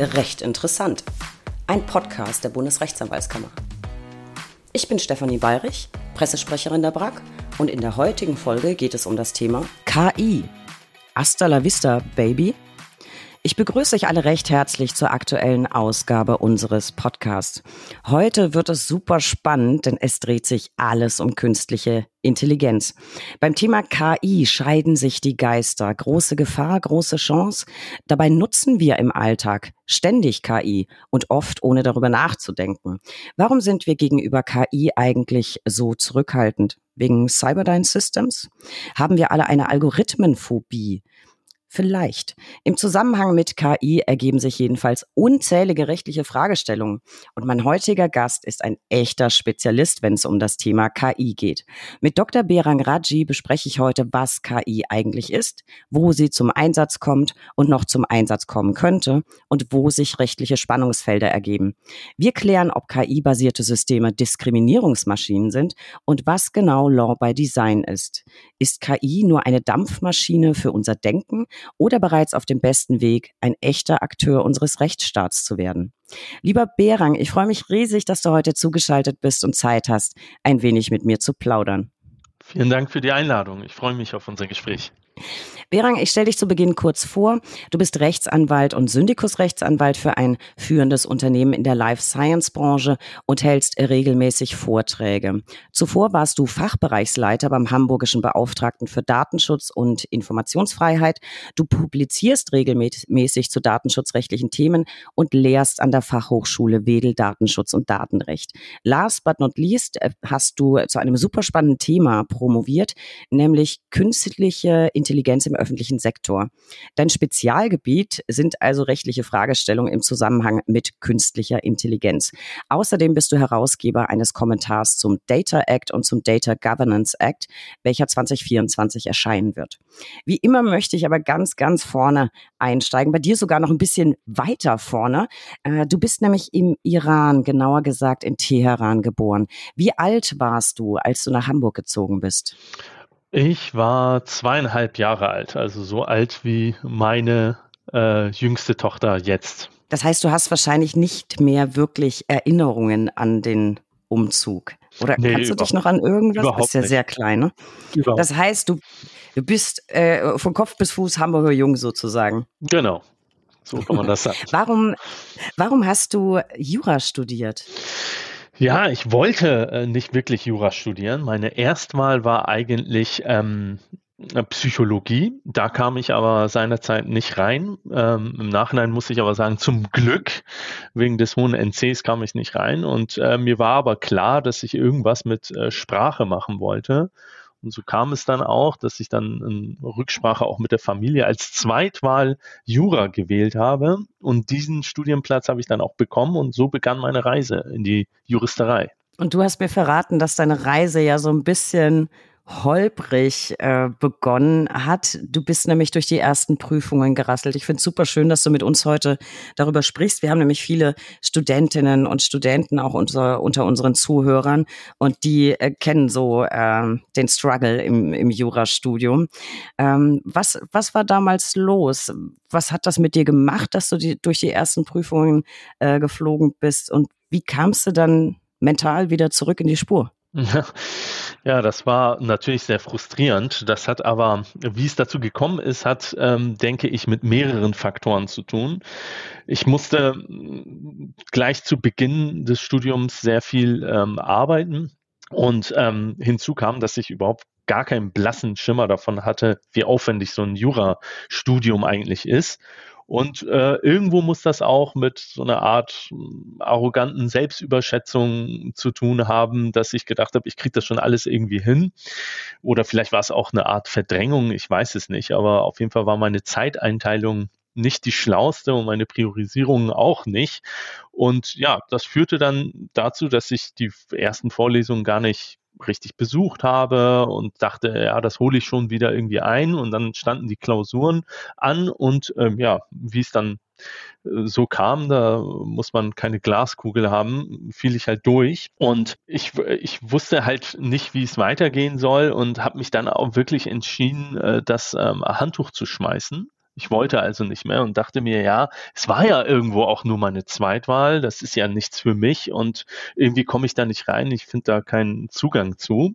Recht interessant. Ein Podcast der Bundesrechtsanwaltskammer. Ich bin Stefanie Bayrich, Pressesprecherin der BRAG und in der heutigen Folge geht es um das Thema KI. Hasta la vista, Baby. Ich begrüße euch alle recht herzlich zur aktuellen Ausgabe unseres Podcasts. Heute wird es super spannend, denn es dreht sich alles um künstliche Intelligenz. Beim Thema KI scheiden sich die Geister. Große Gefahr, große Chance. Dabei nutzen wir im Alltag ständig KI und oft ohne darüber nachzudenken. Warum sind wir gegenüber KI eigentlich so zurückhaltend? Wegen Cyberdyne Systems? Haben wir alle eine Algorithmenphobie? Vielleicht. Im Zusammenhang mit KI ergeben sich jedenfalls unzählige rechtliche Fragestellungen. Und mein heutiger Gast ist ein echter Spezialist, wenn es um das Thema KI geht. Mit Dr. Berang Raji bespreche ich heute, was KI eigentlich ist, wo sie zum Einsatz kommt und noch zum Einsatz kommen könnte und wo sich rechtliche Spannungsfelder ergeben. Wir klären, ob KI-basierte Systeme Diskriminierungsmaschinen sind und was genau Law by Design ist. Ist KI nur eine Dampfmaschine für unser Denken oder bereits auf dem besten Weg, ein echter Akteur unseres Rechtsstaats zu werden. Lieber Berang, ich freue mich riesig, dass du heute zugeschaltet bist und Zeit hast, ein wenig mit mir zu plaudern. Vielen Dank für die Einladung. Ich freue mich auf unser Gespräch. Berang, ich stelle dich zu Beginn kurz vor. Du bist Rechtsanwalt und Syndikusrechtsanwalt für ein führendes Unternehmen in der Life Science Branche und hältst regelmäßig Vorträge. Zuvor warst du Fachbereichsleiter beim Hamburgischen Beauftragten für Datenschutz und Informationsfreiheit. Du publizierst regelmäßig zu datenschutzrechtlichen Themen und lehrst an der Fachhochschule Wedel Datenschutz und Datenrecht. Last but not least äh, hast du zu einem super spannenden Thema promoviert, nämlich künstliche Intelligenz im öffentlichen Sektor. Dein Spezialgebiet sind also rechtliche Fragestellungen im Zusammenhang mit künstlicher Intelligenz. Außerdem bist du Herausgeber eines Kommentars zum Data Act und zum Data Governance Act, welcher 2024 erscheinen wird. Wie immer möchte ich aber ganz, ganz vorne einsteigen, bei dir sogar noch ein bisschen weiter vorne. Äh, du bist nämlich im Iran, genauer gesagt in Teheran geboren. Wie alt warst du, als du nach Hamburg gezogen bist? Ich war zweieinhalb Jahre alt, also so alt wie meine äh, jüngste Tochter jetzt. Das heißt, du hast wahrscheinlich nicht mehr wirklich Erinnerungen an den Umzug. Oder nee, kannst du dich noch an irgendwas? Überhaupt das ist ja nicht. sehr klein, ne? Überhaupt. Das heißt, du, du bist äh, von Kopf bis Fuß Hamburger Jung sozusagen. Genau. So kann man das sagen. warum, warum hast du Jura studiert? Ja, ich wollte äh, nicht wirklich Jura studieren. Meine Erstwahl war eigentlich ähm, äh, Psychologie. Da kam ich aber seinerzeit nicht rein. Ähm, Im Nachhinein muss ich aber sagen, zum Glück, wegen des hohen NCs kam ich nicht rein. Und äh, mir war aber klar, dass ich irgendwas mit äh, Sprache machen wollte. Und so kam es dann auch, dass ich dann in Rücksprache auch mit der Familie als Zweitwahl Jura gewählt habe. Und diesen Studienplatz habe ich dann auch bekommen. Und so begann meine Reise in die Juristerei. Und du hast mir verraten, dass deine Reise ja so ein bisschen holprig äh, begonnen hat. Du bist nämlich durch die ersten Prüfungen gerasselt. Ich finde es super schön, dass du mit uns heute darüber sprichst. Wir haben nämlich viele Studentinnen und Studenten auch unter, unter unseren Zuhörern und die äh, kennen so äh, den Struggle im, im Jurastudium. Ähm, was, was war damals los? Was hat das mit dir gemacht, dass du die, durch die ersten Prüfungen äh, geflogen bist? Und wie kamst du dann mental wieder zurück in die Spur? Ja, das war natürlich sehr frustrierend. Das hat aber, wie es dazu gekommen ist, hat, ähm, denke ich, mit mehreren Faktoren zu tun. Ich musste mm, gleich zu Beginn des Studiums sehr viel ähm, arbeiten und ähm, hinzu kam, dass ich überhaupt gar keinen blassen Schimmer davon hatte, wie aufwendig so ein Jurastudium eigentlich ist. Und äh, irgendwo muss das auch mit so einer Art hm, arroganten Selbstüberschätzung zu tun haben, dass ich gedacht habe, ich kriege das schon alles irgendwie hin. Oder vielleicht war es auch eine Art Verdrängung, ich weiß es nicht. Aber auf jeden Fall war meine Zeiteinteilung nicht die schlauste und meine Priorisierung auch nicht. Und ja, das führte dann dazu, dass ich die ersten Vorlesungen gar nicht richtig besucht habe und dachte, ja, das hole ich schon wieder irgendwie ein. Und dann standen die Klausuren an und ähm, ja, wie es dann äh, so kam, da muss man keine Glaskugel haben, fiel ich halt durch. Und ich, ich wusste halt nicht, wie es weitergehen soll und habe mich dann auch wirklich entschieden, äh, das ähm, Handtuch zu schmeißen Ich wollte also nicht mehr und dachte mir, ja, es war ja irgendwo auch nur meine Zweitwahl, das ist ja nichts für mich und irgendwie komme ich da nicht rein, ich finde da keinen Zugang zu.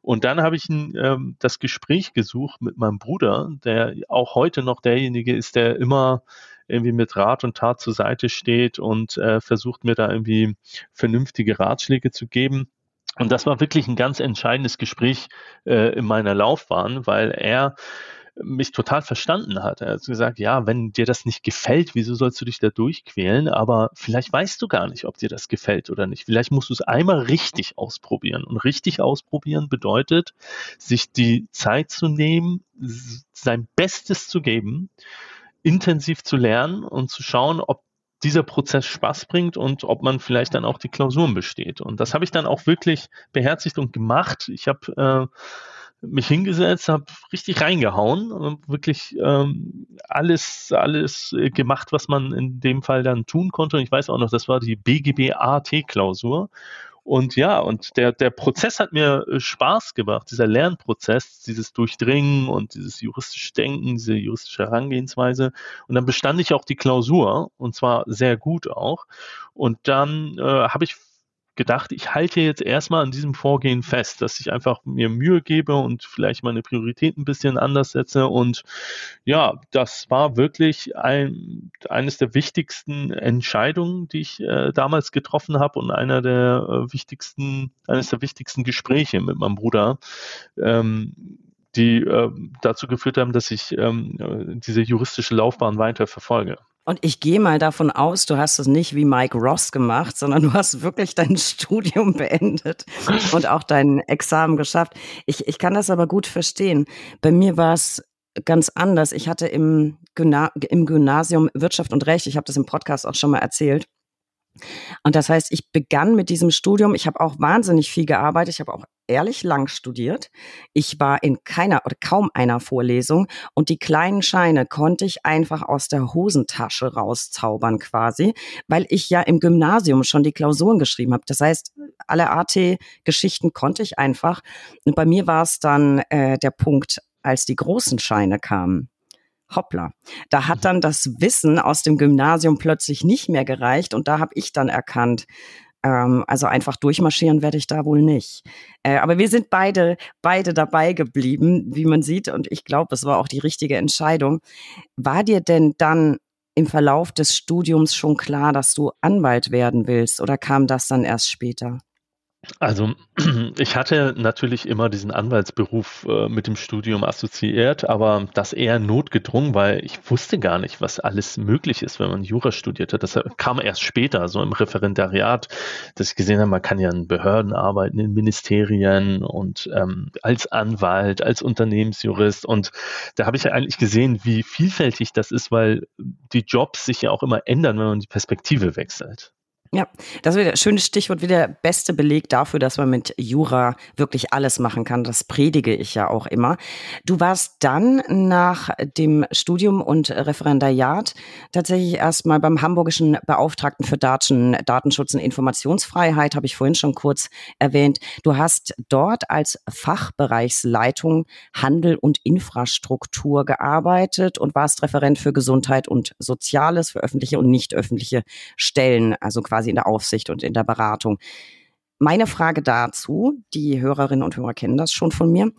Und dann habe ich ähm, das Gespräch gesucht mit meinem Bruder, der auch heute noch derjenige ist, der immer irgendwie mit Rat und Tat zur Seite steht und äh, versucht mir da irgendwie vernünftige Ratschläge zu geben. Und das war wirklich ein ganz entscheidendes Gespräch äh, in meiner Laufbahn, weil er mich total verstanden hat. Er hat gesagt, ja, wenn dir das nicht gefällt, wieso sollst du dich da durchquälen? Aber vielleicht weißt du gar nicht, ob dir das gefällt oder nicht. Vielleicht musst du es einmal richtig ausprobieren. Und richtig ausprobieren bedeutet, sich die Zeit zu nehmen, sein Bestes zu geben, intensiv zu lernen und zu schauen, ob dieser Prozess Spaß bringt und ob man vielleicht dann auch die Klausuren besteht. Und das habe ich dann auch wirklich beherzigt und gemacht. Ich habe äh, mich hingesetzt, habe richtig reingehauen, wirklich ähm, alles, alles gemacht, was man in dem Fall dann tun konnte. Und ich weiß auch noch, das war die BGB AT-Klausur. Und ja, und der, der Prozess hat mir äh, Spaß gemacht, dieser Lernprozess, dieses Durchdringen und dieses juristische Denken, diese juristische Herangehensweise. Und dann bestand ich auch die Klausur und zwar sehr gut auch. Und dann äh, habe ich gedacht, ich halte jetzt erstmal an diesem Vorgehen fest, dass ich einfach mir Mühe gebe und vielleicht meine Prioritäten ein bisschen anders setze. Und ja, das war wirklich ein, eines der wichtigsten Entscheidungen, die ich äh, damals getroffen habe und einer der äh, wichtigsten, eines der wichtigsten Gespräche mit meinem Bruder. Ähm, die äh, dazu geführt haben, dass ich ähm, diese juristische Laufbahn weiter verfolge. Und ich gehe mal davon aus, du hast es nicht wie Mike Ross gemacht, sondern du hast wirklich dein Studium beendet und auch dein Examen geschafft. Ich, ich kann das aber gut verstehen. Bei mir war es ganz anders. Ich hatte im, Gymna im Gymnasium Wirtschaft und Recht, ich habe das im Podcast auch schon mal erzählt, und das heißt, ich begann mit diesem Studium. Ich habe auch wahnsinnig viel gearbeitet. Ich habe auch ehrlich lang studiert. Ich war in keiner oder kaum einer Vorlesung und die kleinen Scheine konnte ich einfach aus der Hosentasche rauszaubern quasi, weil ich ja im Gymnasium schon die Klausuren geschrieben habe. Das heißt, alle AT-Geschichten konnte ich einfach. Und bei mir war es dann äh, der Punkt, als die großen Scheine kamen hoppla, da hat dann das Wissen aus dem Gymnasium plötzlich nicht mehr gereicht und da habe ich dann erkannt, ähm, also einfach durchmarschieren werde ich da wohl nicht. Äh, aber wir sind beide, beide dabei geblieben, wie man sieht und ich glaube, es war auch die richtige Entscheidung. War dir denn dann im Verlauf des Studiums schon klar, dass du Anwalt werden willst oder kam das dann erst später? Also ich hatte natürlich immer diesen Anwaltsberuf äh, mit dem Studium assoziiert, aber das eher notgedrungen, weil ich wusste gar nicht, was alles möglich ist, wenn man Jura studiert hat. Das kam erst später, so im Referendariat, dass ich gesehen habe, man kann ja in Behörden arbeiten, in Ministerien und ähm, als Anwalt, als Unternehmensjurist. Und da habe ich ja eigentlich gesehen, wie vielfältig das ist, weil die Jobs sich ja auch immer ändern, wenn man die Perspektive wechselt. Ja, das wieder ein schönes Stichwort, wieder der beste Beleg dafür, dass man mit Jura wirklich alles machen kann. Das predige ich ja auch immer. Du warst dann nach dem Studium und Referendariat tatsächlich erstmal beim hamburgischen Beauftragten für Daten, Datenschutz und Informationsfreiheit, habe ich vorhin schon kurz erwähnt. Du hast dort als Fachbereichsleitung Handel und Infrastruktur gearbeitet und warst Referent für Gesundheit und Soziales, für öffentliche und nicht öffentliche Stellen, also quasi quasi in der Aufsicht und in der Beratung. Meine Frage dazu, die Hörerinnen und Hörer kennen das schon von mir.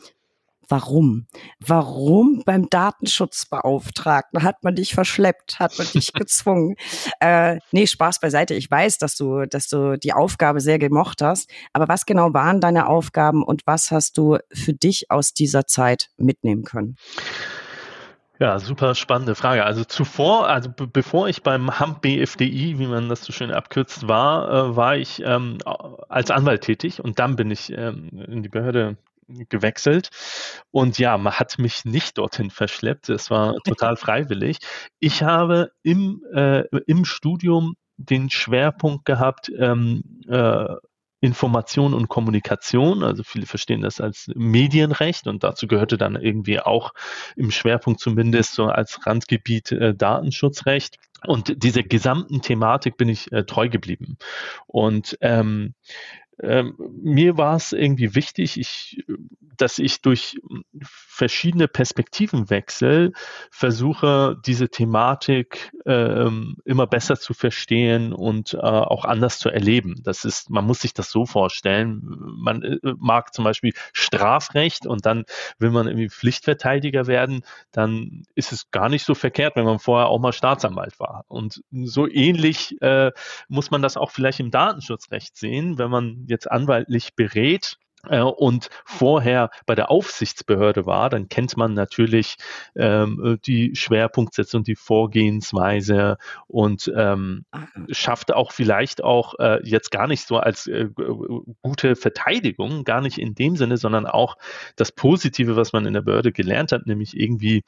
Warum? Warum beim Datenschutzbeauftragten hat man dich verschleppt, hat man dich gezwungen? Äh, nee, Spaß beiseite. Ich weiß, dass du, dass du die Aufgabe sehr gemocht hast. Aber was genau waren deine Aufgaben und was hast du für dich aus dieser Zeit mitnehmen können? Ja, super spannende Frage. Also zuvor, also bevor ich beim HAMP BFDI, wie man das so schön abkürzt, war, äh, war ich ähm, als Anwalt tätig und dann bin ich ähm, in die Behörde gewechselt. Und ja, man hat mich nicht dorthin verschleppt. Es war total freiwillig. Ich habe im, äh, im Studium den Schwerpunkt gehabt, ähm, äh, Information und Kommunikation. Also viele verstehen das als Medienrecht und dazu gehörte dann irgendwie auch im Schwerpunkt zumindest so als Randgebiet äh, Datenschutzrecht. Und dieser gesamten Thematik bin ich äh, treu geblieben. Und ähm, ähm, mir war es irgendwie wichtig, ich, dass ich durch verschiedene Perspektivenwechsel versuche, diese Thematik ähm, immer besser zu verstehen und äh, auch anders zu erleben. Das ist, man muss sich das so vorstellen. Man äh, mag zum Beispiel Strafrecht und dann will man irgendwie Pflichtverteidiger werden, dann ist es gar nicht so verkehrt, wenn man vorher auch mal Staatsanwalt war. Und so ähnlich äh, muss man das auch vielleicht im Datenschutzrecht sehen, wenn man jetzt anwaltlich berät äh, und vorher bei der Aufsichtsbehörde war, dann kennt man natürlich ähm, die Schwerpunktsätze und die Vorgehensweise und ähm, ah. schafft auch vielleicht auch äh, jetzt gar nicht so als äh, gute Verteidigung, gar nicht in dem Sinne, sondern auch das Positive, was man in der Behörde gelernt hat, nämlich irgendwie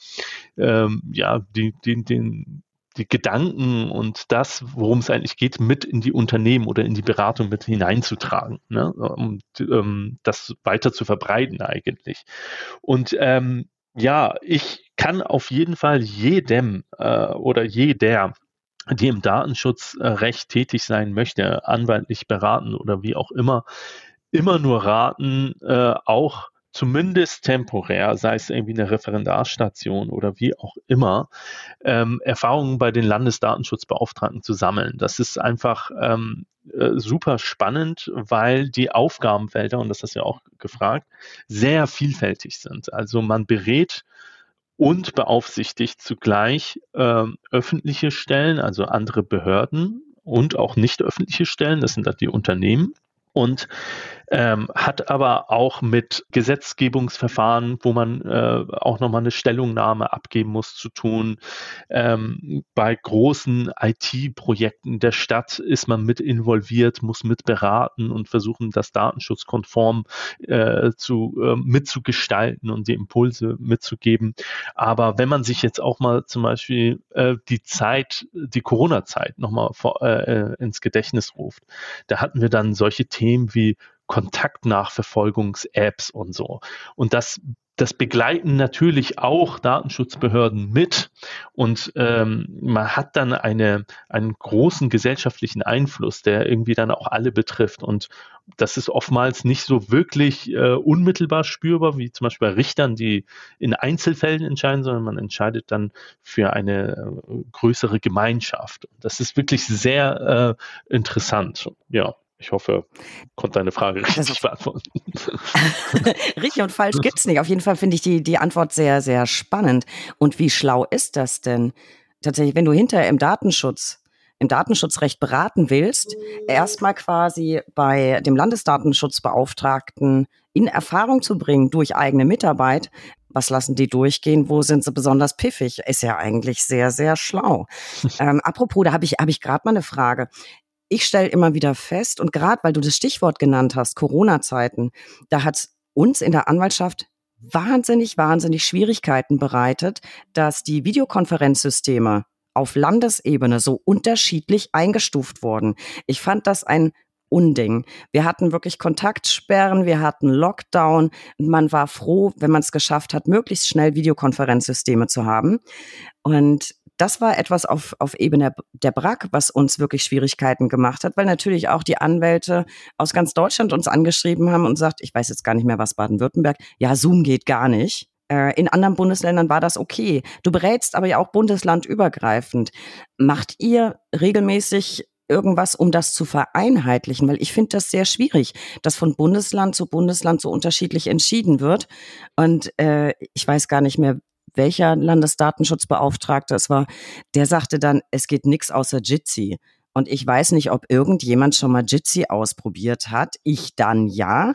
ähm, ja die, die, den die Gedanken und das, worum es eigentlich geht, mit in die Unternehmen oder in die Beratung mit hineinzutragen, ne? um ähm, das weiter zu verbreiten eigentlich. Und ähm, ja, ich kann auf jeden Fall jedem äh, oder jeder, die im Datenschutzrecht tätig sein möchte, anwaltlich beraten oder wie auch immer, immer nur raten, äh, auch zumindest temporär, sei es irgendwie eine Referendarstation oder wie auch immer, ähm, Erfahrungen bei den Landesdatenschutzbeauftragten zu sammeln. Das ist einfach ähm, äh, super spannend, weil die Aufgabenfelder, und das hast du ja auch gefragt, sehr vielfältig sind. Also man berät und beaufsichtigt zugleich äh, öffentliche Stellen, also andere Behörden und auch nicht öffentliche Stellen, das sind dann die Unternehmen und ähm, hat aber auch mit Gesetzgebungsverfahren, wo man äh, auch nochmal eine Stellungnahme abgeben muss, zu tun. Ähm, bei großen IT-Projekten der Stadt ist man mit involviert, muss mit beraten und versuchen, das datenschutzkonform äh, zu, äh, mitzugestalten und die Impulse mitzugeben. Aber wenn man sich jetzt auch mal zum Beispiel äh, die Zeit, die Corona-Zeit nochmal äh, ins Gedächtnis ruft, da hatten wir dann solche Themen wie Kontaktnachverfolgungs-Apps und so. Und das das begleiten natürlich auch Datenschutzbehörden mit und ähm, man hat dann eine, einen großen gesellschaftlichen Einfluss, der irgendwie dann auch alle betrifft und das ist oftmals nicht so wirklich äh, unmittelbar spürbar, wie zum Beispiel bei Richtern, die in Einzelfällen entscheiden, sondern man entscheidet dann für eine äh, größere Gemeinschaft. Das ist wirklich sehr äh, interessant. Ja. Ich hoffe, konnte deine Frage richtig beantworten. richtig und falsch gibt es nicht. Auf jeden Fall finde ich die, die Antwort sehr, sehr spannend. Und wie schlau ist das denn? Tatsächlich, wenn du hinterher im Datenschutz im Datenschutzrecht beraten willst, erstmal quasi bei dem Landesdatenschutzbeauftragten in Erfahrung zu bringen durch eigene Mitarbeit, was lassen die durchgehen, wo sind sie besonders piffig, ist ja eigentlich sehr, sehr schlau. ähm, apropos, da habe ich, hab ich gerade mal eine Frage ich stelle immer wieder fest, und gerade weil du das Stichwort genannt hast, Corona-Zeiten, da hat uns in der Anwaltschaft wahnsinnig, wahnsinnig Schwierigkeiten bereitet, dass die Videokonferenzsysteme auf Landesebene so unterschiedlich eingestuft wurden. Ich fand das ein Unding. Wir hatten wirklich Kontaktsperren, wir hatten Lockdown. Man war froh, wenn man es geschafft hat, möglichst schnell Videokonferenzsysteme zu haben. Und das war etwas auf, auf Ebene der BRAC, was uns wirklich Schwierigkeiten gemacht hat, weil natürlich auch die Anwälte aus ganz Deutschland uns angeschrieben haben und sagt, ich weiß jetzt gar nicht mehr, was Baden-Württemberg, ja, Zoom geht gar nicht. Äh, in anderen Bundesländern war das okay. Du berätst aber ja auch bundeslandübergreifend. Macht ihr regelmäßig irgendwas, um das zu vereinheitlichen? Weil ich finde das sehr schwierig, dass von Bundesland zu Bundesland so unterschiedlich entschieden wird. Und äh, ich weiß gar nicht mehr, welcher Landesdatenschutzbeauftragte es war, der sagte dann, es geht nichts außer Jitsi. Und ich weiß nicht, ob irgendjemand schon mal Jitsi ausprobiert hat. Ich dann ja.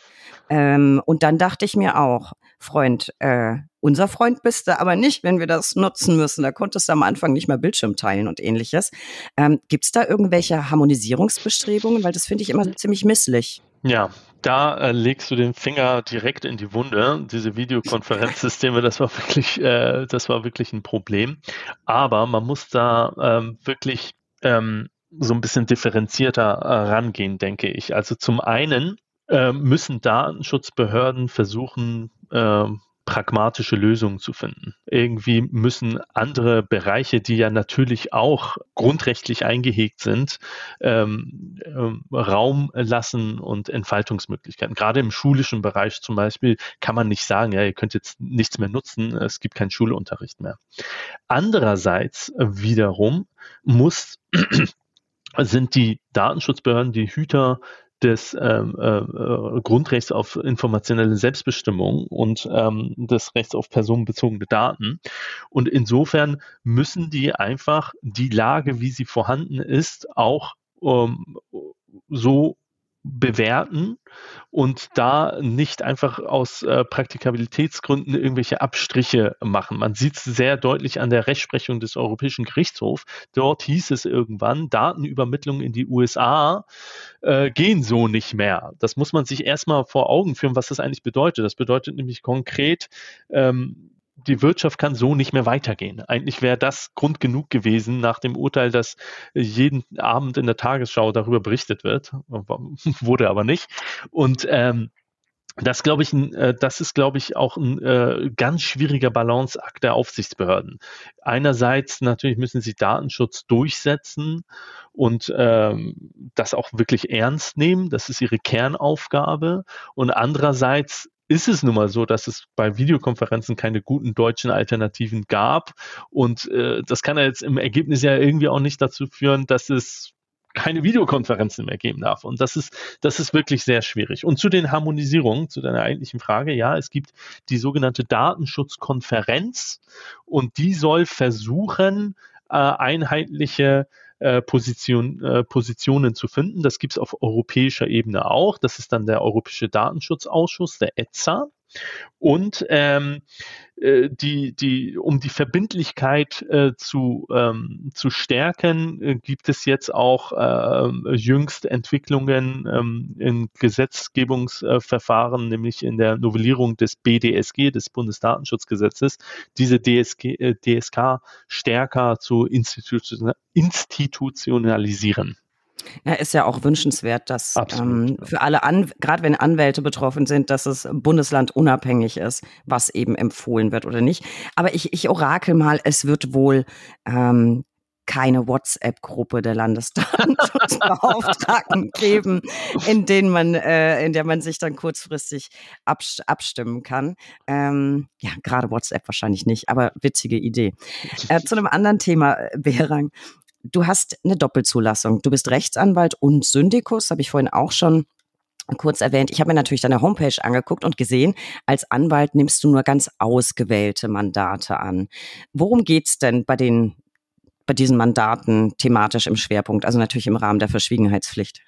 Ähm, und dann dachte ich mir auch, Freund, äh, unser Freund bist du aber nicht, wenn wir das nutzen müssen. Da konntest du am Anfang nicht mehr Bildschirm teilen und ähnliches. Ähm, Gibt es da irgendwelche Harmonisierungsbestrebungen? Weil das finde ich immer ziemlich misslich. Ja, da äh, legst du den Finger direkt in die Wunde. Diese Videokonferenzsysteme, das war wirklich, äh, das war wirklich ein Problem. Aber man muss da ähm, wirklich ähm, so ein bisschen differenzierter äh, rangehen, denke ich. Also zum einen äh, müssen Datenschutzbehörden versuchen, ähm, pragmatische Lösungen zu finden. Irgendwie müssen andere Bereiche, die ja natürlich auch grundrechtlich eingehegt sind, ähm, ähm, Raum lassen und Entfaltungsmöglichkeiten. Gerade im schulischen Bereich zum Beispiel kann man nicht sagen, ja, ihr könnt jetzt nichts mehr nutzen, es gibt keinen Schulunterricht mehr. Andererseits wiederum muss sind die Datenschutzbehörden die Hüter des ähm, äh, äh, Grundrechts auf informationelle Selbstbestimmung und ähm, des Rechts auf personenbezogene Daten. Und insofern müssen die einfach die Lage, wie sie vorhanden ist, auch ähm, so bewerten und da nicht einfach aus äh, Praktikabilitätsgründen irgendwelche Abstriche machen. Man sieht es sehr deutlich an der Rechtsprechung des Europäischen Gerichtshofs. Dort hieß es irgendwann, Datenübermittlung in die USA äh, gehen so nicht mehr. Das muss man sich erstmal vor Augen führen, was das eigentlich bedeutet. Das bedeutet nämlich konkret, ähm, die Wirtschaft kann so nicht mehr weitergehen. Eigentlich wäre das Grund genug gewesen nach dem Urteil, dass jeden Abend in der Tagesschau darüber berichtet wird, wurde aber nicht. Und ähm, das glaube ich, äh, das ist glaube ich auch ein äh, ganz schwieriger Balanceakt der Aufsichtsbehörden. Einerseits natürlich müssen sie Datenschutz durchsetzen und ähm, das auch wirklich ernst nehmen. Das ist ihre Kernaufgabe. Und andererseits ist es nun mal so, dass es bei Videokonferenzen keine guten deutschen Alternativen gab. Und äh, das kann ja jetzt im Ergebnis ja irgendwie auch nicht dazu führen, dass es keine Videokonferenzen mehr geben darf. Und das ist, das ist wirklich sehr schwierig. Und zu den Harmonisierungen, zu deiner eigentlichen Frage, ja, es gibt die sogenannte Datenschutzkonferenz und die soll versuchen, äh, einheitliche äh, Position, äh, Positionen zu finden. Das gibt es auf europäischer Ebene auch. Das ist dann der Europäische Datenschutzausschuss, der ETSA. Und ähm, äh, die, die, um die Verbindlichkeit äh, zu, ähm, zu stärken, äh, gibt es jetzt auch äh, jüngst Entwicklungen ähm, in Gesetzgebungsverfahren, nämlich in der Novellierung des BDSG, des Bundesdatenschutzgesetzes, diese DSG, äh, DSK stärker zu institutionalisieren. Ja, ist ja auch wünschenswert, dass ähm, für alle, An gerade wenn Anwälte betroffen sind, dass es bundeslandunabhängig ist, was eben empfohlen wird oder nicht. Aber ich, ich orakel mal, es wird wohl ähm, keine WhatsApp-Gruppe der Landesdatenschutzbeauftragten geben, in denen man, äh, in der man sich dann kurzfristig abst abstimmen kann. Ähm, ja, gerade WhatsApp wahrscheinlich nicht, aber witzige Idee. Äh, zu einem anderen Thema, äh, Behrang du hast eine Doppelzulassung. Du bist Rechtsanwalt und Syndikus, habe ich vorhin auch schon kurz erwähnt. Ich habe mir natürlich deine Homepage angeguckt und gesehen, als Anwalt nimmst du nur ganz ausgewählte Mandate an. Worum geht's denn bei den bei diesen Mandaten thematisch im Schwerpunkt, also natürlich im Rahmen der Verschwiegenheitspflicht?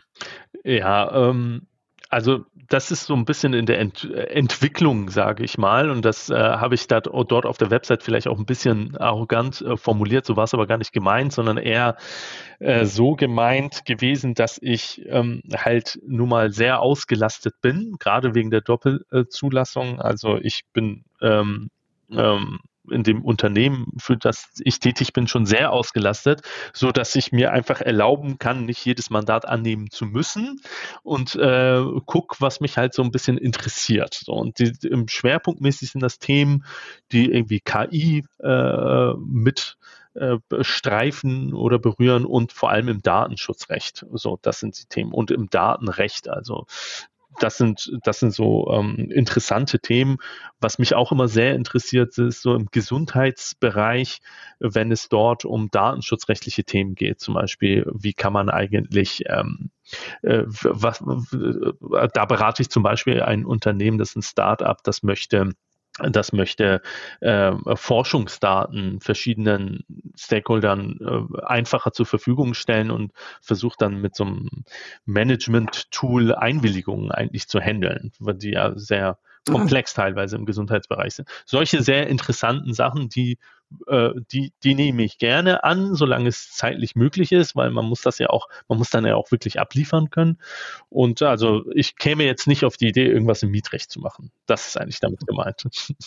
Ja, ähm, also das ist so ein bisschen in der Ent Entwicklung, sage ich mal. Und das äh, habe ich da, dort auf der Website vielleicht auch ein bisschen arrogant äh, formuliert. So war es aber gar nicht gemeint, sondern eher äh, so gemeint gewesen, dass ich ähm, halt nun mal sehr ausgelastet bin, gerade wegen der Doppelzulassung. Also ich bin ähm, ähm, in dem Unternehmen, für das ich tätig bin, schon sehr ausgelastet, so dass ich mir einfach erlauben kann, nicht jedes Mandat annehmen zu müssen und äh, guck, was mich halt so ein bisschen interessiert. Und die, im Schwerpunktmäßig sind das Themen, die irgendwie KI äh, mit äh, streifen oder berühren und vor allem im Datenschutzrecht. So, das sind die Themen. Und im Datenrecht, also das sind, das sind so ähm, interessante Themen. Was mich auch immer sehr interessiert, ist so im Gesundheitsbereich, wenn es dort um datenschutzrechtliche Themen geht. Zum Beispiel, wie kann man eigentlich, ähm, äh, was, da berate ich zum Beispiel ein Unternehmen, das ist ein Start-up, das möchte das möchte äh, Forschungsdaten verschiedenen Stakeholdern äh, einfacher zur Verfügung stellen und versucht dann mit so einem Management-Tool Einwilligungen eigentlich zu handeln, weil die ja sehr komplex teilweise im Gesundheitsbereich sind. Solche sehr interessanten Sachen, die, äh, die, die nehme ich gerne an, solange es zeitlich möglich ist, weil man muss das ja auch, man muss dann ja auch wirklich abliefern können. Und also ich käme jetzt nicht auf die Idee, irgendwas im Mietrecht zu machen. Das ist eigentlich damit gemeint.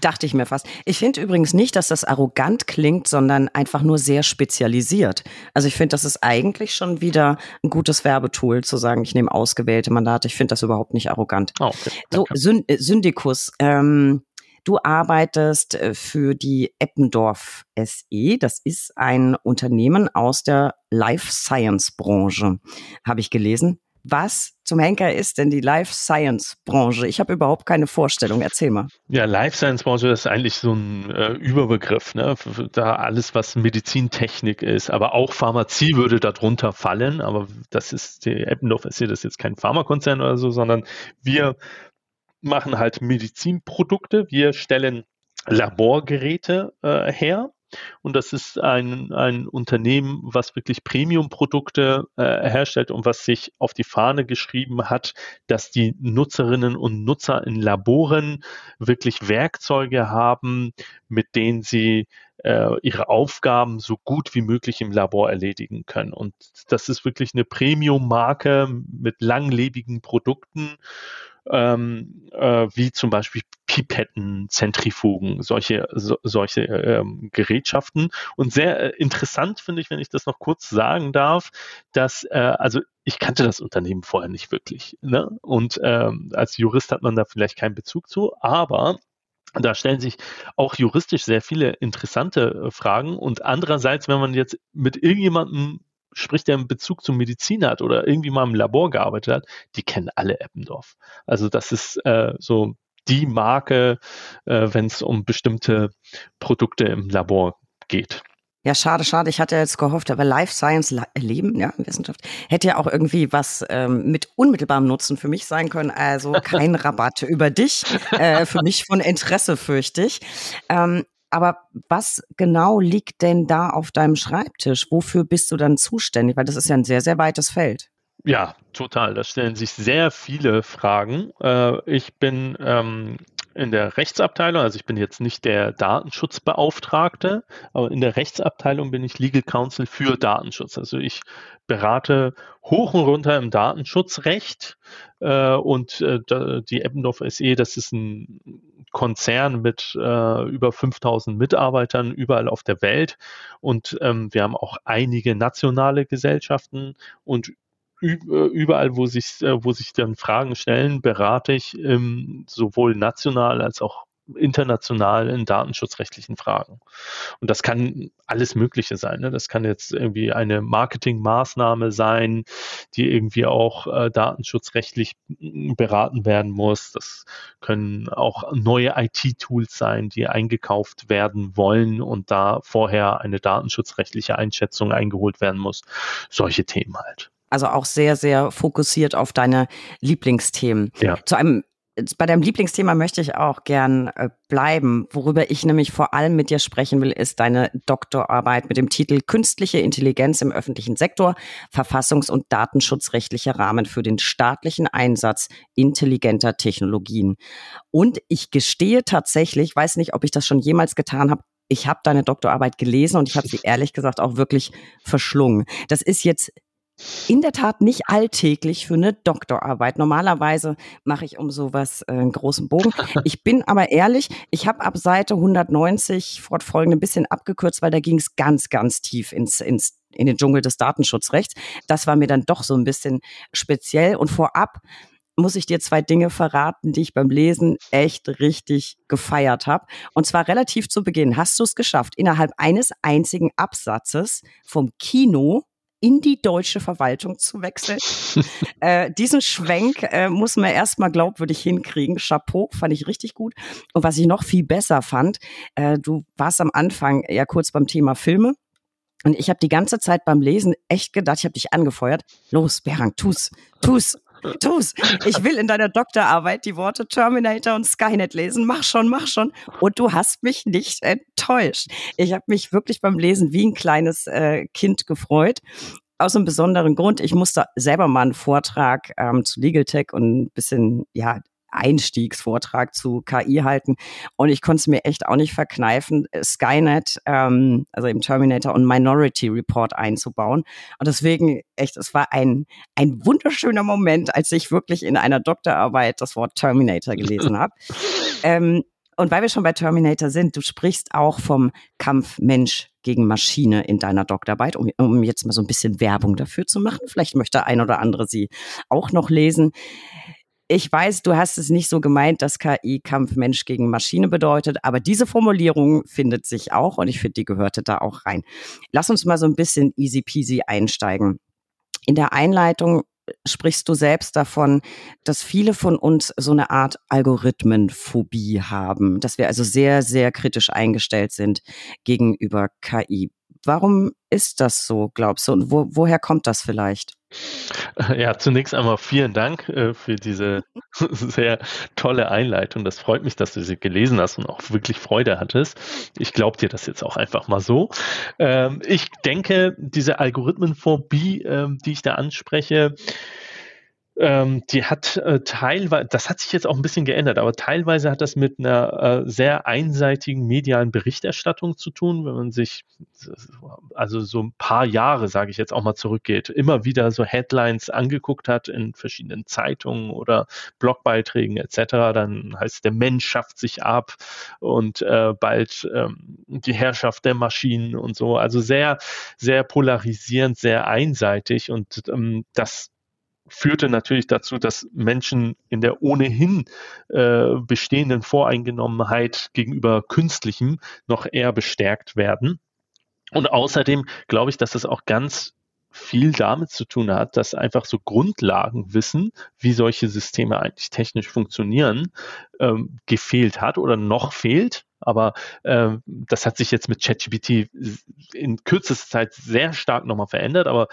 Dachte ich mir fast. Ich finde übrigens nicht, dass das arrogant klingt, sondern einfach nur sehr spezialisiert. Also ich finde, das ist eigentlich schon wieder ein gutes Werbetool, zu sagen, ich nehme ausgewählte Mandate. Ich finde das überhaupt nicht arrogant. Oh, okay. So, Syndikus. Ähm, Du arbeitest äh, für die Eppendorf SE. Das ist ein Unternehmen aus der Life Science Branche, habe ich gelesen. Was zum Henker ist denn die Life Science Branche? Ich habe überhaupt keine Vorstellung. Erzähl mal. Ja, Life Science Branche ist eigentlich so ein äh, Überbegriff. Ne? Da alles, was Medizintechnik ist, aber auch Pharmazie würde darunter fallen. Aber das ist, die Eppendorf ist hier das ist jetzt kein Pharmakonzern oder so, sondern wir machen halt Medizinprodukte. Wir stellen Laborgeräte äh, her und das ist ein, ein Unternehmen, was wirklich Premium-Produkte äh, herstellt und was sich auf die Fahne geschrieben hat, dass die Nutzerinnen und Nutzer in Laboren wirklich Werkzeuge haben, mit denen sie äh, ihre Aufgaben so gut wie möglich im Labor erledigen können. Und das ist wirklich eine Premium-Marke mit langlebigen Produkten ähm, äh, wie zum Beispiel Pipetten, Zentrifugen, solche, so, solche ähm, Gerätschaften. Und sehr äh, interessant finde ich, wenn ich das noch kurz sagen darf, dass, äh, also ich kannte das Unternehmen vorher nicht wirklich. Ne? Und ähm, als Jurist hat man da vielleicht keinen Bezug zu, aber da stellen sich auch juristisch sehr viele interessante äh, Fragen. Und andererseits, wenn man jetzt mit irgendjemandem sprich, der einen Bezug zum Medizin hat oder irgendwie mal im Labor gearbeitet hat, die kennen alle Eppendorf. Also das ist äh, so die Marke, äh, wenn es um bestimmte Produkte im Labor geht. Ja, schade, schade. Ich hatte jetzt gehofft, aber Life Science Leben, ja, Wissenschaft, hätte ja auch irgendwie was ähm, mit unmittelbarem Nutzen für mich sein können. Also kein Rabatt über dich. Äh, für mich von Interesse, fürchte ich. Ähm, aber was genau liegt denn da auf deinem Schreibtisch? Wofür bist du dann zuständig? Weil das ist ja ein sehr, sehr weites Feld. Ja, total. Da stellen sich sehr viele Fragen. Äh, ich bin ähm, in der Rechtsabteilung, also ich bin jetzt nicht der Datenschutzbeauftragte, aber in der Rechtsabteilung bin ich Legal Counsel für Datenschutz. Also ich berate hoch und runter im Datenschutzrecht äh, und äh, die Eppendorf SE, das ist ein Konzern mit äh, über 5000 Mitarbeitern überall auf der Welt und ähm, wir haben auch einige nationale Gesellschaften und überall, wo sich, äh, wo sich dann Fragen stellen, berate ich ähm, sowohl national als auch international in datenschutzrechtlichen Fragen. Und das kann alles Mögliche sein. Ne? Das kann jetzt irgendwie eine Marketingmaßnahme sein, die irgendwie auch äh, datenschutzrechtlich beraten werden muss. Das können auch neue IT-Tools sein, die eingekauft werden wollen und da vorher eine datenschutzrechtliche Einschätzung eingeholt werden muss. Solche Themen halt. Also auch sehr, sehr fokussiert auf deine Lieblingsthemen. Ja. Zu einem bei deinem Lieblingsthema möchte ich auch gern äh, bleiben. Worüber ich nämlich vor allem mit dir sprechen will, ist deine Doktorarbeit mit dem Titel Künstliche Intelligenz im öffentlichen Sektor, Verfassungs- und Datenschutzrechtlicher Rahmen für den staatlichen Einsatz intelligenter Technologien. Und ich gestehe tatsächlich, weiß nicht, ob ich das schon jemals getan habe, ich habe deine Doktorarbeit gelesen und ich habe sie ehrlich gesagt auch wirklich verschlungen. Das ist jetzt in der Tat nicht alltäglich für eine Doktorarbeit. Normalerweise mache ich um sowas äh, einen großen Bogen. Ich bin aber ehrlich, ich habe ab Seite 190 fortfolgende ein bisschen abgekürzt, weil da ging es ganz, ganz tief ins, ins in den Dschungel des Datenschutzrechts. Das war mir dann doch so ein bisschen speziell. Und vorab muss ich dir zwei Dinge verraten, die ich beim Lesen echt richtig gefeiert habe. Und zwar relativ zu Beginn hast du es geschafft, innerhalb eines einzigen Absatzes vom Kino in die deutsche Verwaltung zu wechseln. äh, diesen Schwenk äh, muss man erstmal glaubwürdig hinkriegen. Chapeau, fand ich richtig gut. Und was ich noch viel besser fand, äh, du warst am Anfang ja kurz beim Thema Filme. Und ich habe die ganze Zeit beim Lesen echt gedacht, ich habe dich angefeuert. Los, Berang, tu's, tu's. Tu's. Ich will in deiner Doktorarbeit die Worte Terminator und Skynet lesen. Mach schon, mach schon. Und du hast mich nicht enttäuscht. Ich habe mich wirklich beim Lesen wie ein kleines äh, Kind gefreut. Aus einem besonderen Grund. Ich musste selber mal einen Vortrag ähm, zu Legal Tech und ein bisschen, ja, Einstiegsvortrag zu KI halten. Und ich konnte es mir echt auch nicht verkneifen, Skynet, ähm, also im Terminator und Minority Report einzubauen. Und deswegen echt, es war ein, ein wunderschöner Moment, als ich wirklich in einer Doktorarbeit das Wort Terminator gelesen habe. ähm, und weil wir schon bei Terminator sind, du sprichst auch vom Kampf Mensch gegen Maschine in deiner Doktorarbeit, um, um jetzt mal so ein bisschen Werbung dafür zu machen. Vielleicht möchte ein oder andere sie auch noch lesen. Ich weiß, du hast es nicht so gemeint, dass KI Kampf Mensch gegen Maschine bedeutet, aber diese Formulierung findet sich auch und ich finde, die gehörte da auch rein. Lass uns mal so ein bisschen easy peasy einsteigen. In der Einleitung sprichst du selbst davon, dass viele von uns so eine Art Algorithmenphobie haben, dass wir also sehr, sehr kritisch eingestellt sind gegenüber KI. Warum ist das so, glaubst du? Und wo, woher kommt das vielleicht? Ja, zunächst einmal vielen Dank äh, für diese sehr tolle Einleitung. Das freut mich, dass du sie gelesen hast und auch wirklich Freude hattest. Ich glaube dir das jetzt auch einfach mal so. Ähm, ich denke, diese Algorithmenphobie, ähm, die ich da anspreche, ähm, die hat äh, teilweise, das hat sich jetzt auch ein bisschen geändert, aber teilweise hat das mit einer äh, sehr einseitigen medialen Berichterstattung zu tun, wenn man sich also so ein paar Jahre, sage ich jetzt auch mal zurückgeht, immer wieder so Headlines angeguckt hat in verschiedenen Zeitungen oder Blogbeiträgen etc., dann heißt der Mensch schafft sich ab und äh, bald ähm, die Herrschaft der Maschinen und so. Also sehr, sehr polarisierend, sehr einseitig und ähm, das führte natürlich dazu, dass Menschen in der ohnehin äh, bestehenden Voreingenommenheit gegenüber künstlichem noch eher bestärkt werden. Und außerdem glaube ich, dass das auch ganz viel damit zu tun hat, dass einfach so Grundlagenwissen, wie solche Systeme eigentlich technisch funktionieren, ähm, gefehlt hat oder noch fehlt. Aber äh, das hat sich jetzt mit ChatGPT in kürzester Zeit sehr stark nochmal verändert. Aber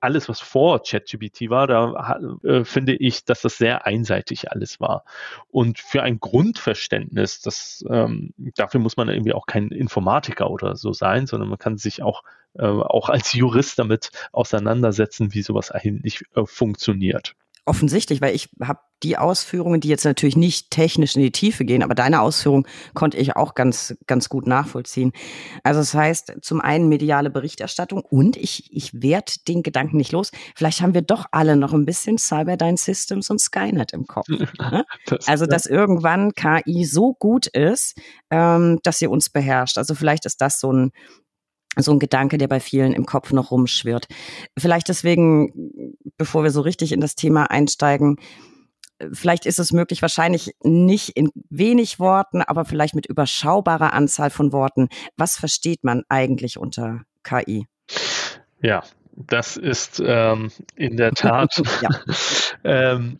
alles, was vor ChatGPT war, da äh, finde ich, dass das sehr einseitig alles war. Und für ein Grundverständnis, das, ähm, dafür muss man irgendwie auch kein Informatiker oder so sein, sondern man kann sich auch, äh, auch als Jurist damit auseinandersetzen, wie sowas eigentlich äh, funktioniert offensichtlich, weil ich habe die Ausführungen, die jetzt natürlich nicht technisch in die Tiefe gehen, aber deine Ausführung konnte ich auch ganz, ganz gut nachvollziehen. Also das heißt, zum einen mediale Berichterstattung und ich, ich werde den Gedanken nicht los. Vielleicht haben wir doch alle noch ein bisschen Cyberdyne Systems und Skynet im Kopf. Ne? das, also, dass irgendwann KI so gut ist, ähm, dass sie uns beherrscht. Also vielleicht ist das so ein, so ein Gedanke, der bei vielen im Kopf noch rumschwirrt. Vielleicht deswegen, bevor wir so richtig in das Thema einsteigen, vielleicht ist es möglich, wahrscheinlich nicht in wenig Worten, aber vielleicht mit überschaubarer Anzahl von Worten. Was versteht man eigentlich unter KI? Ja, das ist ähm, in der Tat ähm,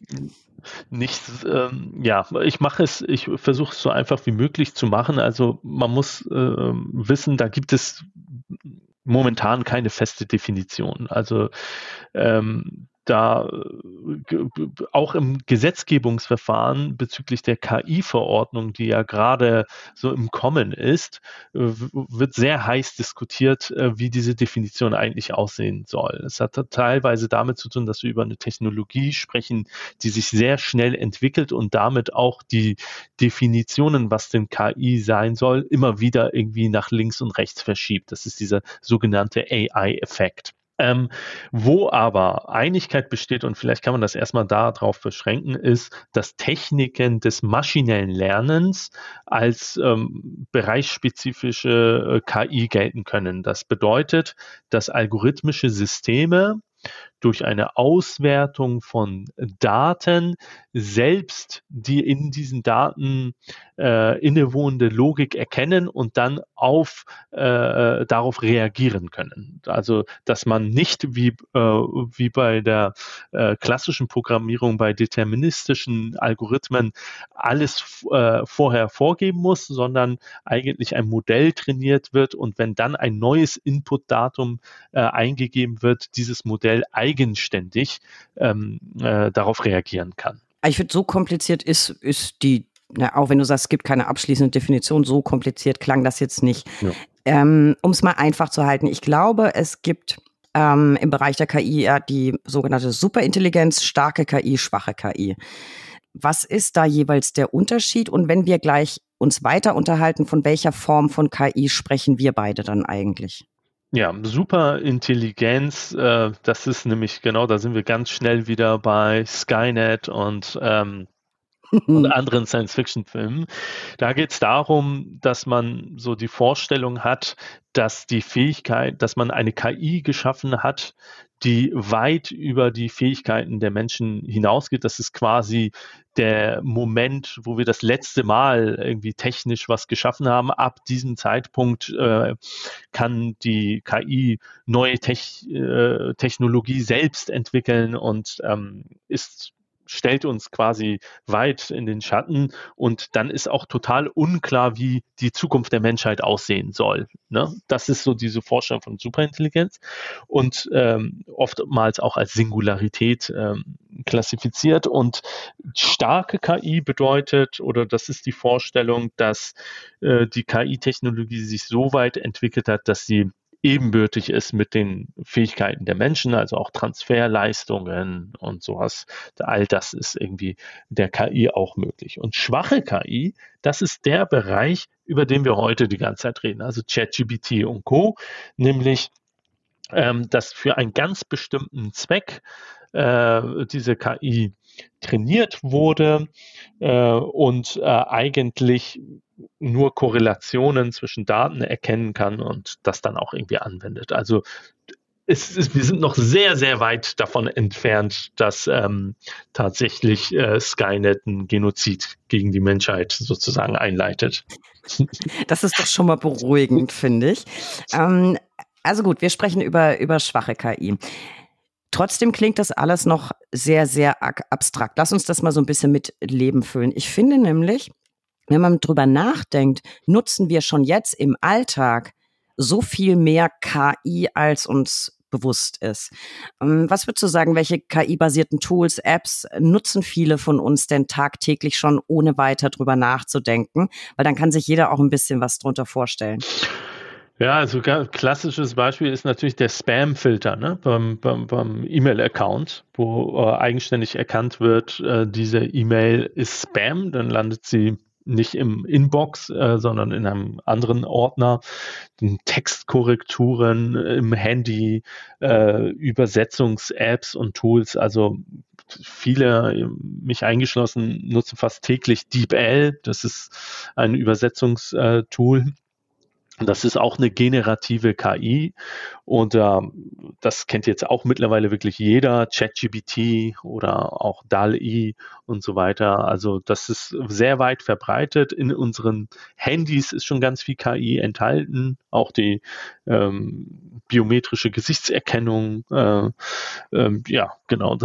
nicht, ähm, ja, ich mache es, ich versuche es so einfach wie möglich zu machen. Also man muss äh, wissen, da gibt es momentan keine feste Definition. Also ähm, da äh, auch im Gesetzgebungsverfahren bezüglich der KI-Verordnung, die ja gerade so im Kommen ist, äh, wird sehr heiß diskutiert, äh, wie diese Definition eigentlich aussehen soll. Es hat teilweise damit zu tun, dass wir über eine Technologie sprechen, die sich sehr schnell entwickelt und damit auch die Definitionen, was denn KI sein soll, immer wieder irgendwie nach links und rechts verschiebt. Das ist dieser sogenannte AI-Effekt. Ähm, wo aber Einigkeit besteht, und vielleicht kann man das erstmal darauf beschränken, ist, dass Techniken des maschinellen Lernens als ähm, bereichsspezifische äh, KI gelten können. Das bedeutet, dass algorithmische Systeme durch eine Auswertung von Daten selbst die in diesen Daten äh, innewohnende Logik erkennen und dann auf äh, darauf reagieren können. Also dass man nicht wie, äh, wie bei der äh, klassischen Programmierung bei deterministischen Algorithmen alles äh, vorher vorgeben muss, sondern eigentlich ein Modell trainiert wird und wenn dann ein neues Input-Datum äh, eingegeben wird, dieses Modell eigenständig ähm, äh, darauf reagieren kann. Ich finde, so kompliziert ist, ist die, na, auch wenn du sagst, es gibt keine abschließende Definition, so kompliziert klang das jetzt nicht. Ja. Ähm, um es mal einfach zu halten, ich glaube, es gibt ähm, im Bereich der KI ja die sogenannte Superintelligenz, starke KI, schwache KI. Was ist da jeweils der Unterschied? Und wenn wir gleich uns weiter unterhalten, von welcher Form von KI sprechen wir beide dann eigentlich? Ja, Superintelligenz, äh, das ist nämlich genau, da sind wir ganz schnell wieder bei Skynet und ähm, und anderen Science-Fiction-Filmen. Da geht es darum, dass man so die Vorstellung hat, dass die Fähigkeit, dass man eine KI geschaffen hat, die weit über die Fähigkeiten der Menschen hinausgeht. Das ist quasi der Moment, wo wir das letzte Mal irgendwie technisch was geschaffen haben. Ab diesem Zeitpunkt äh, kann die KI neue Tech, äh, Technologie selbst entwickeln und ähm, ist stellt uns quasi weit in den Schatten und dann ist auch total unklar, wie die Zukunft der Menschheit aussehen soll. Ne? Das ist so diese Vorstellung von Superintelligenz und ähm, oftmals auch als Singularität ähm, klassifiziert. Und starke KI bedeutet, oder das ist die Vorstellung, dass äh, die KI-Technologie sich so weit entwickelt hat, dass sie ebenbürtig ist mit den Fähigkeiten der Menschen, also auch Transferleistungen und sowas. All das ist irgendwie der KI auch möglich. Und schwache KI, das ist der Bereich, über den wir heute die ganze Zeit reden, also ChatGPT und Co., nämlich ähm, dass für einen ganz bestimmten Zweck äh, diese KI trainiert wurde äh, und äh, eigentlich nur Korrelationen zwischen Daten erkennen kann und das dann auch irgendwie anwendet. Also es ist, wir sind noch sehr, sehr weit davon entfernt, dass ähm, tatsächlich äh, Skynet ein Genozid gegen die Menschheit sozusagen einleitet. Das ist doch schon mal beruhigend, finde ich. Ähm, also gut, wir sprechen über, über schwache KI. Trotzdem klingt das alles noch sehr, sehr abstrakt. Lass uns das mal so ein bisschen mit Leben füllen. Ich finde nämlich, wenn man drüber nachdenkt, nutzen wir schon jetzt im Alltag so viel mehr KI, als uns bewusst ist. Ähm, was würdest du sagen, welche KI-basierten Tools, Apps nutzen viele von uns denn tagtäglich schon, ohne weiter drüber nachzudenken? Weil dann kann sich jeder auch ein bisschen was drunter vorstellen. Ja, also klassisches Beispiel ist natürlich der Spam-Filter ne? beim, beim, beim E-Mail-Account, wo äh, eigenständig erkannt wird, äh, diese E-Mail ist Spam, dann landet sie nicht im Inbox, äh, sondern in einem anderen Ordner. Textkorrekturen im Handy, äh, Übersetzungs-Apps und Tools. Also viele, mich eingeschlossen, nutzen fast täglich DeepL. Das ist ein Übersetzungstool das ist auch eine generative KI und äh, das kennt jetzt auch mittlerweile wirklich jeder, ChatGPT oder auch DAL-I und so weiter. Also das ist sehr weit verbreitet. In unseren Handys ist schon ganz viel KI enthalten, auch die ähm, biometrische Gesichtserkennung. Äh, äh, ja, genau,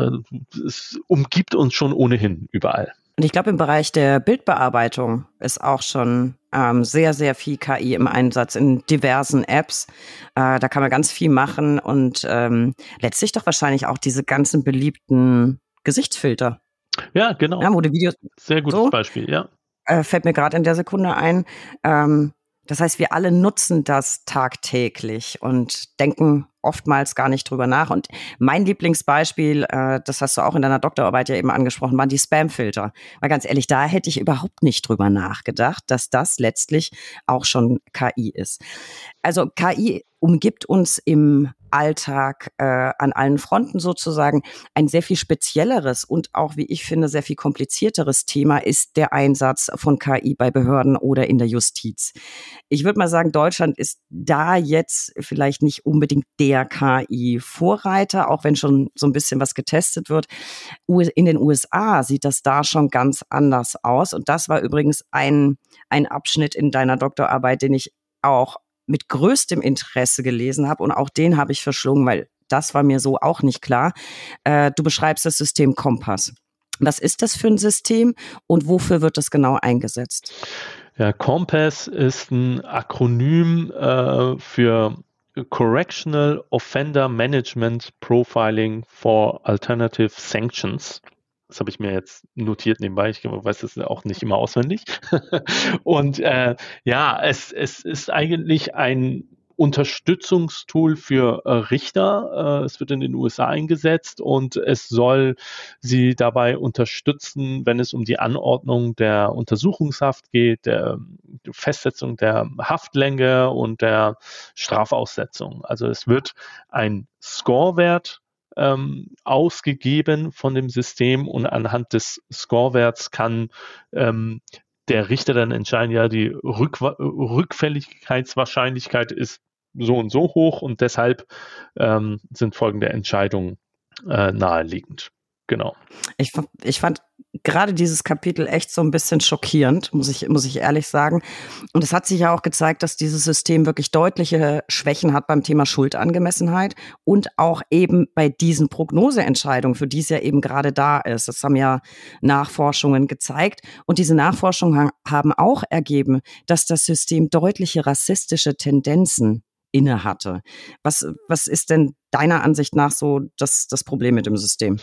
es umgibt uns schon ohnehin überall. Und ich glaube, im Bereich der Bildbearbeitung ist auch schon ähm, sehr, sehr viel KI im Einsatz in diversen Apps. Äh, da kann man ganz viel machen und ähm, letztlich doch wahrscheinlich auch diese ganzen beliebten Gesichtsfilter. Ja, genau. Ja, wo die Videos sehr gutes so, Beispiel, ja. Äh, fällt mir gerade in der Sekunde ein. Ähm, das heißt, wir alle nutzen das tagtäglich und denken oftmals gar nicht drüber nach. Und mein Lieblingsbeispiel, äh, das hast du auch in deiner Doktorarbeit ja eben angesprochen, waren die Spamfilter. Weil ganz ehrlich, da hätte ich überhaupt nicht drüber nachgedacht, dass das letztlich auch schon KI ist. Also KI umgibt uns im Alltag äh, an allen Fronten sozusagen. Ein sehr viel spezielleres und auch, wie ich finde, sehr viel komplizierteres Thema ist der Einsatz von KI bei Behörden oder in der Justiz. Ich würde mal sagen, Deutschland ist da jetzt vielleicht nicht unbedingt der KI-Vorreiter, auch wenn schon so ein bisschen was getestet wird. In den USA sieht das da schon ganz anders aus. Und das war übrigens ein, ein Abschnitt in deiner Doktorarbeit, den ich auch mit größtem Interesse gelesen habe und auch den habe ich verschlungen, weil das war mir so auch nicht klar. Äh, du beschreibst das System Kompass. Was ist das für ein System und wofür wird das genau eingesetzt? Ja, Compass ist ein Akronym äh, für Correctional Offender Management Profiling for Alternative Sanctions. Das habe ich mir jetzt notiert nebenbei. Ich weiß das auch nicht immer auswendig. und äh, ja, es, es ist eigentlich ein Unterstützungstool für äh, Richter. Äh, es wird in den USA eingesetzt und es soll sie dabei unterstützen, wenn es um die Anordnung der Untersuchungshaft geht, der Festsetzung der Haftlänge und der Strafaussetzung. Also es wird ein Scorewert ähm, ausgegeben von dem System und anhand des Scorewerts kann ähm, der Richter dann entscheiden, ja, die Rück Rückfälligkeitswahrscheinlichkeit ist so und so hoch und deshalb ähm, sind folgende Entscheidungen äh, naheliegend. Genau. Ich, ich fand gerade dieses Kapitel echt so ein bisschen schockierend, muss ich, muss ich ehrlich sagen. Und es hat sich ja auch gezeigt, dass dieses System wirklich deutliche Schwächen hat beim Thema Schuldangemessenheit und auch eben bei diesen Prognoseentscheidungen, für die es ja eben gerade da ist. Das haben ja Nachforschungen gezeigt. Und diese Nachforschungen haben auch ergeben, dass das System deutliche rassistische Tendenzen inne hatte. Was, was ist denn deiner Ansicht nach so das, das Problem mit dem System?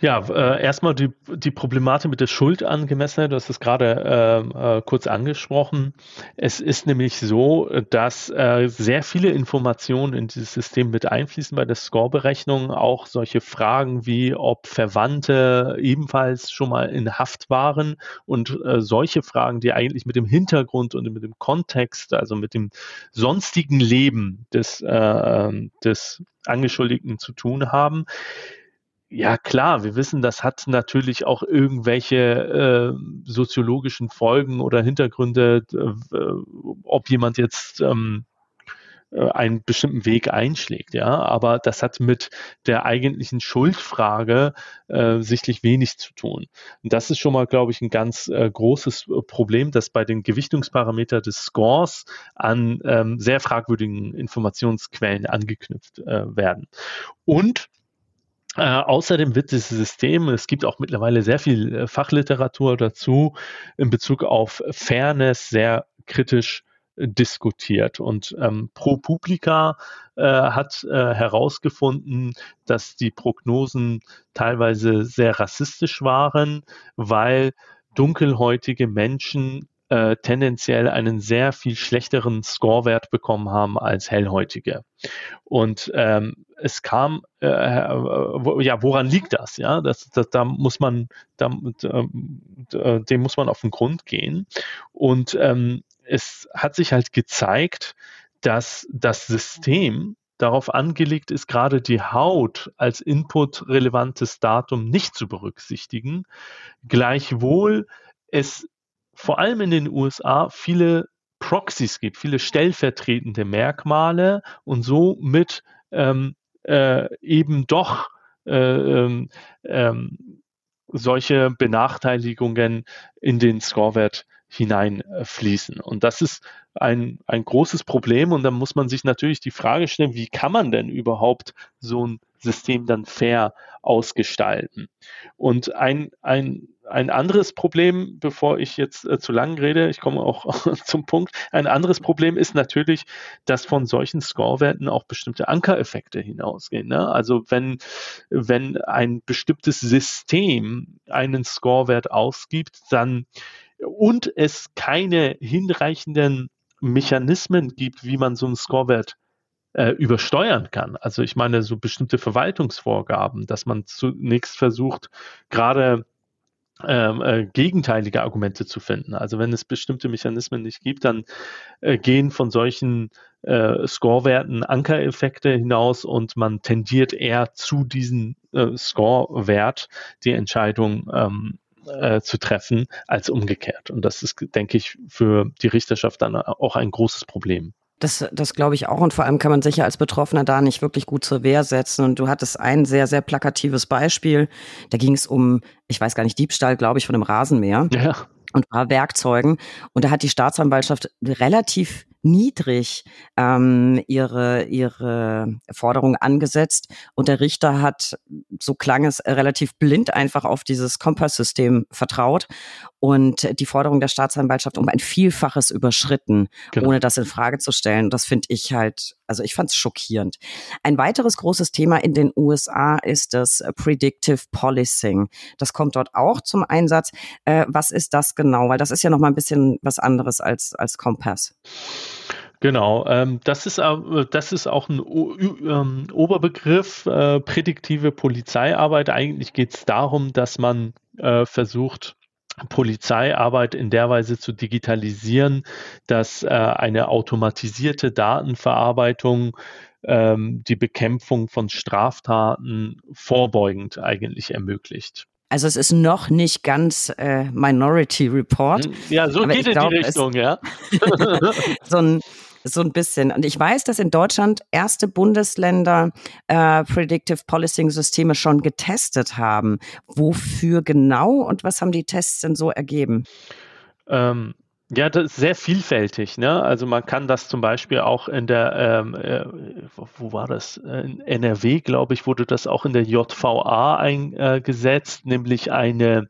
Ja, äh, erstmal die, die Problematik mit der Schuldangemessenheit, du hast es gerade äh, äh, kurz angesprochen. Es ist nämlich so, dass äh, sehr viele Informationen in dieses System mit einfließen bei der Scoreberechnung. Auch solche Fragen wie, ob Verwandte ebenfalls schon mal in Haft waren und äh, solche Fragen, die eigentlich mit dem Hintergrund und mit dem Kontext, also mit dem sonstigen Leben des, äh, des Angeschuldigten zu tun haben ja, klar, wir wissen, das hat natürlich auch irgendwelche äh, soziologischen Folgen oder Hintergründe, äh, ob jemand jetzt ähm, äh, einen bestimmten Weg einschlägt, ja. Aber das hat mit der eigentlichen Schuldfrage äh, sichtlich wenig zu tun. Und das ist schon mal, glaube ich, ein ganz äh, großes Problem, dass bei den Gewichtungsparameter des Scores an ähm, sehr fragwürdigen Informationsquellen angeknüpft äh, werden. Und äh, außerdem wird dieses System, es gibt auch mittlerweile sehr viel äh, Fachliteratur dazu, in Bezug auf Fairness sehr kritisch äh, diskutiert. Und ähm, ProPublica hat herausgefunden, dass die Prognosen teilweise sehr rassistisch waren, weil dunkelhäutige Menschen äh, tendenziell einen sehr viel schlechteren Scorewert bekommen haben als hellhäutige. Und ähm, es kam, äh, wo, ja, woran liegt das? Ja, das, das, da muss man, da, äh, dem muss man auf den Grund gehen. Und ähm, es hat sich halt gezeigt, dass das System darauf angelegt ist, gerade die Haut als inputrelevantes Datum nicht zu berücksichtigen. Gleichwohl es vor allem in den USA viele Proxys gibt, viele stellvertretende Merkmale und somit ähm, äh, eben doch äh, ähm, ähm, solche Benachteiligungen in den Scorewert hineinfließen. Und das ist ein, ein großes Problem. Und dann muss man sich natürlich die Frage stellen, wie kann man denn überhaupt so ein System dann fair ausgestalten? Und ein, ein ein anderes Problem, bevor ich jetzt äh, zu lang rede, ich komme auch zum Punkt, ein anderes Problem ist natürlich, dass von solchen Scorewerten auch bestimmte Ankereffekte hinausgehen. Ne? Also wenn, wenn ein bestimmtes System einen Scorewert ausgibt, dann und es keine hinreichenden Mechanismen gibt, wie man so einen Scorewert äh, übersteuern kann. Also ich meine, so bestimmte Verwaltungsvorgaben, dass man zunächst versucht, gerade ähm, äh, gegenteilige Argumente zu finden. Also wenn es bestimmte Mechanismen nicht gibt, dann äh, gehen von solchen äh, Score-Werten Ankereffekte hinaus und man tendiert eher zu diesem äh, Score-Wert die Entscheidung ähm, äh, zu treffen als umgekehrt. Und das ist, denke ich, für die Richterschaft dann auch ein großes Problem. Das, das glaube ich auch. Und vor allem kann man sich ja als Betroffener da nicht wirklich gut zur Wehr setzen. Und du hattest ein sehr, sehr plakatives Beispiel. Da ging es um, ich weiß gar nicht, Diebstahl, glaube ich, von einem Rasenmäher. Ja. Und ein paar Werkzeugen. Und da hat die Staatsanwaltschaft relativ niedrig ähm, ihre, ihre Forderung angesetzt. Und der Richter hat, so klang es, relativ blind einfach auf dieses Kompasssystem vertraut und die Forderung der Staatsanwaltschaft um ein Vielfaches überschritten, genau. ohne das in Frage zu stellen. Das finde ich halt, also ich fand es schockierend. Ein weiteres großes Thema in den USA ist das Predictive Policing. Das kommt dort auch zum Einsatz. Äh, was ist das genau? Weil das ist ja noch mal ein bisschen was anderes als, als Kompass. Genau, ähm, das, ist, äh, das ist auch ein o ähm, Oberbegriff, äh, prädiktive Polizeiarbeit. Eigentlich geht es darum, dass man äh, versucht, Polizeiarbeit in der Weise zu digitalisieren, dass äh, eine automatisierte Datenverarbeitung ähm, die Bekämpfung von Straftaten vorbeugend eigentlich ermöglicht. Also es ist noch nicht ganz äh, Minority Report. Ja, so geht in glaub, die Richtung, ja. so ein so ein bisschen. Und ich weiß, dass in Deutschland erste Bundesländer äh, Predictive Policing Systeme schon getestet haben. Wofür genau und was haben die Tests denn so ergeben? Ähm, ja, das ist sehr vielfältig. Ne? Also man kann das zum Beispiel auch in der, ähm, äh, wo war das? In NRW, glaube ich, wurde das auch in der JVA eingesetzt, nämlich eine,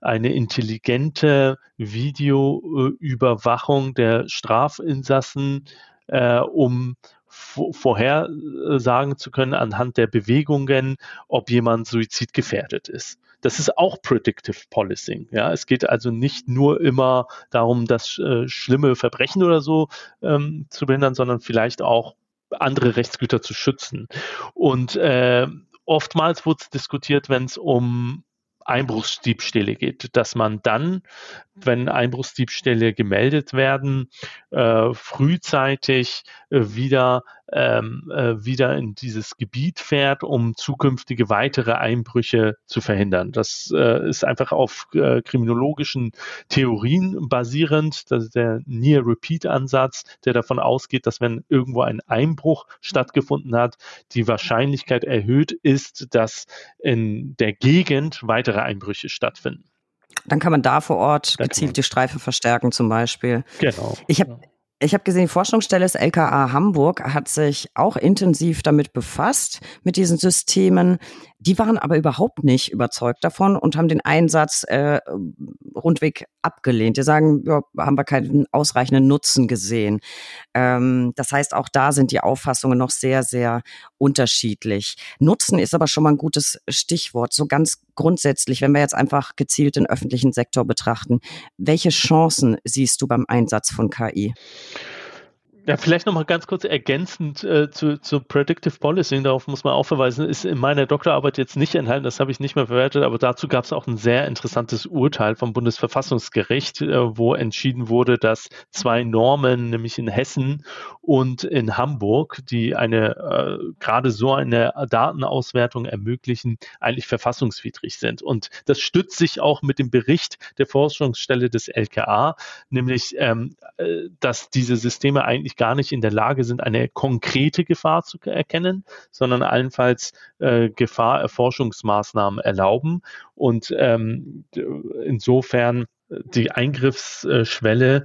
eine intelligente Videoüberwachung der Strafinsassen, äh, um vorhersagen zu können anhand der Bewegungen, ob jemand suizidgefährdet ist. Das ist auch Predictive Policing. Ja, es geht also nicht nur immer darum, das äh, schlimme Verbrechen oder so ähm, zu behindern, sondern vielleicht auch andere Rechtsgüter zu schützen. Und äh, oftmals wurde es diskutiert, wenn es um Einbruchsdiebstähle geht, dass man dann, wenn Einbruchsdiebstähle gemeldet werden, äh, frühzeitig äh, wieder ähm, äh, wieder in dieses Gebiet fährt, um zukünftige weitere Einbrüche zu verhindern. Das äh, ist einfach auf äh, kriminologischen Theorien basierend. Das ist der Near-Repeat-Ansatz, der davon ausgeht, dass wenn irgendwo ein Einbruch stattgefunden hat, die Wahrscheinlichkeit erhöht ist, dass in der Gegend weitere Einbrüche stattfinden. Dann kann man da vor Ort gezielt die Streife verstärken zum Beispiel. Genau. Ich habe ich habe gesehen, die Forschungsstelle des LKA Hamburg hat sich auch intensiv damit befasst, mit diesen Systemen. Die waren aber überhaupt nicht überzeugt davon und haben den Einsatz äh, rundweg abgelehnt. Die sagen, ja, haben wir keinen ausreichenden Nutzen gesehen. Ähm, das heißt, auch da sind die Auffassungen noch sehr, sehr unterschiedlich. Nutzen ist aber schon mal ein gutes Stichwort. So ganz grundsätzlich, wenn wir jetzt einfach gezielt den öffentlichen Sektor betrachten, welche Chancen siehst du beim Einsatz von KI? Ja, vielleicht nochmal ganz kurz ergänzend äh, zu, zu Predictive Policing, darauf muss man auch verweisen, ist in meiner Doktorarbeit jetzt nicht enthalten, das habe ich nicht mehr verwertet, aber dazu gab es auch ein sehr interessantes Urteil vom Bundesverfassungsgericht, äh, wo entschieden wurde, dass zwei Normen, nämlich in Hessen und in Hamburg, die eine äh, gerade so eine Datenauswertung ermöglichen, eigentlich verfassungswidrig sind. Und das stützt sich auch mit dem Bericht der Forschungsstelle des LKA, nämlich ähm, äh, dass diese Systeme eigentlich eigentlich gar nicht in der Lage sind, eine konkrete Gefahr zu erkennen, sondern allenfalls äh, Gefahrerforschungsmaßnahmen erlauben. Und ähm, insofern die Eingriffsschwelle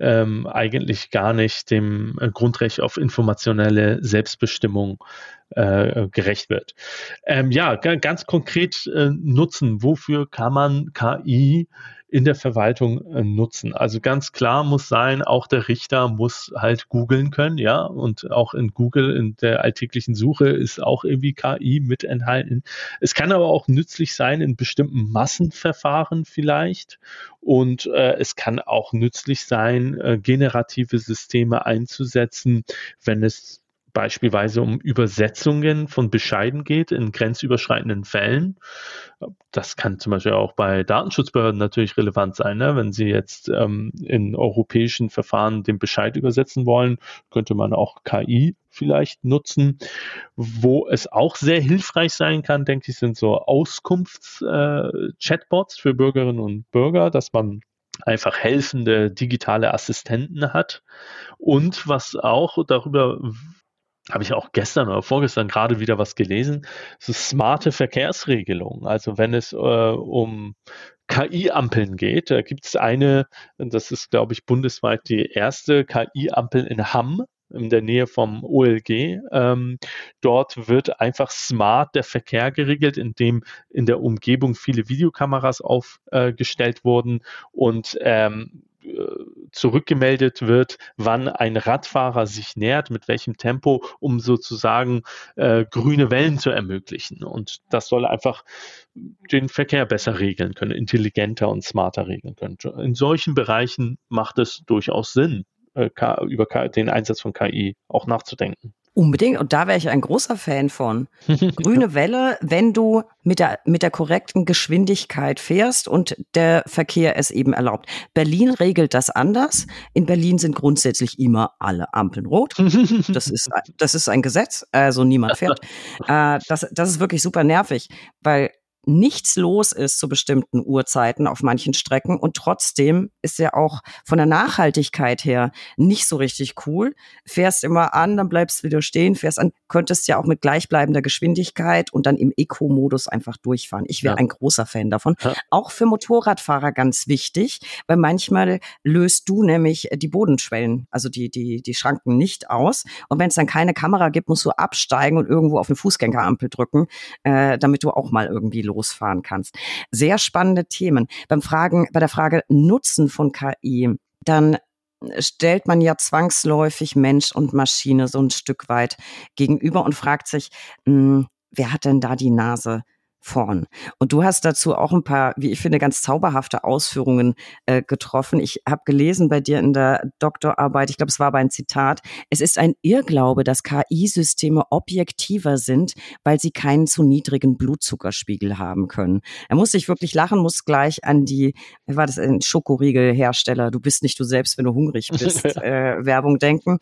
ähm, eigentlich gar nicht dem Grundrecht auf informationelle Selbstbestimmung äh, gerecht wird. Ähm, ja, ganz konkret äh, nutzen. Wofür kann man KI in der Verwaltung äh, nutzen. Also ganz klar muss sein, auch der Richter muss halt googeln können, ja, und auch in Google in der alltäglichen Suche ist auch irgendwie KI mit enthalten. Es kann aber auch nützlich sein in bestimmten Massenverfahren vielleicht und äh, es kann auch nützlich sein, äh, generative Systeme einzusetzen, wenn es beispielsweise um Übersetzungen von Bescheiden geht in grenzüberschreitenden Fällen. Das kann zum Beispiel auch bei Datenschutzbehörden natürlich relevant sein. Ne? Wenn Sie jetzt ähm, in europäischen Verfahren den Bescheid übersetzen wollen, könnte man auch KI vielleicht nutzen. Wo es auch sehr hilfreich sein kann, denke ich, sind so Auskunfts-Chatbots äh, für Bürgerinnen und Bürger, dass man einfach helfende digitale Assistenten hat. Und was auch darüber habe ich auch gestern oder vorgestern gerade wieder was gelesen, so smarte Verkehrsregelungen. Also wenn es äh, um KI-Ampeln geht, da gibt es eine, das ist, glaube ich, bundesweit die erste KI-Ampel in Hamm in der Nähe vom OLG. Ähm, dort wird einfach smart der Verkehr geregelt, indem in der Umgebung viele Videokameras aufgestellt äh, wurden und ähm, zurückgemeldet wird, wann ein Radfahrer sich nähert, mit welchem Tempo, um sozusagen äh, grüne Wellen zu ermöglichen. Und das soll einfach den Verkehr besser regeln können, intelligenter und smarter regeln können. In solchen Bereichen macht es durchaus Sinn, äh, über den Einsatz von KI auch nachzudenken. Unbedingt. Und da wäre ich ein großer Fan von. Grüne Welle, wenn du mit der, mit der korrekten Geschwindigkeit fährst und der Verkehr es eben erlaubt. Berlin regelt das anders. In Berlin sind grundsätzlich immer alle Ampeln rot. Das ist, das ist ein Gesetz. Also niemand fährt. Äh, das, das ist wirklich super nervig, weil nichts los ist zu bestimmten Uhrzeiten auf manchen Strecken und trotzdem ist ja auch von der Nachhaltigkeit her nicht so richtig cool. Fährst immer an, dann bleibst wieder stehen, fährst an, könntest ja auch mit gleichbleibender Geschwindigkeit und dann im Eco-Modus einfach durchfahren. Ich wäre ja. ein großer Fan davon. Ja. Auch für Motorradfahrer ganz wichtig, weil manchmal löst du nämlich die Bodenschwellen, also die, die, die Schranken nicht aus. Und wenn es dann keine Kamera gibt, musst du absteigen und irgendwo auf eine Fußgängerampel drücken, äh, damit du auch mal irgendwie los losfahren kannst. Sehr spannende Themen. Beim Fragen, bei der Frage Nutzen von KI, dann stellt man ja zwangsläufig Mensch und Maschine so ein Stück weit gegenüber und fragt sich, mh, hm, wer hat denn da die Nase vorn. Und du hast dazu auch ein paar, wie ich finde, ganz zauberhafte Ausführungen äh, getroffen. Ich habe gelesen bei dir in der Doktorarbeit, ich glaube, es war aber ein Zitat, es ist ein Irrglaube, dass KI-Systeme objektiver sind, weil sie keinen zu niedrigen Blutzuckerspiegel haben können. Er muss sich wirklich lachen, muss gleich an die, war das ein Schokoriegelhersteller, du bist nicht du selbst, wenn du hungrig bist, äh, Werbung denken.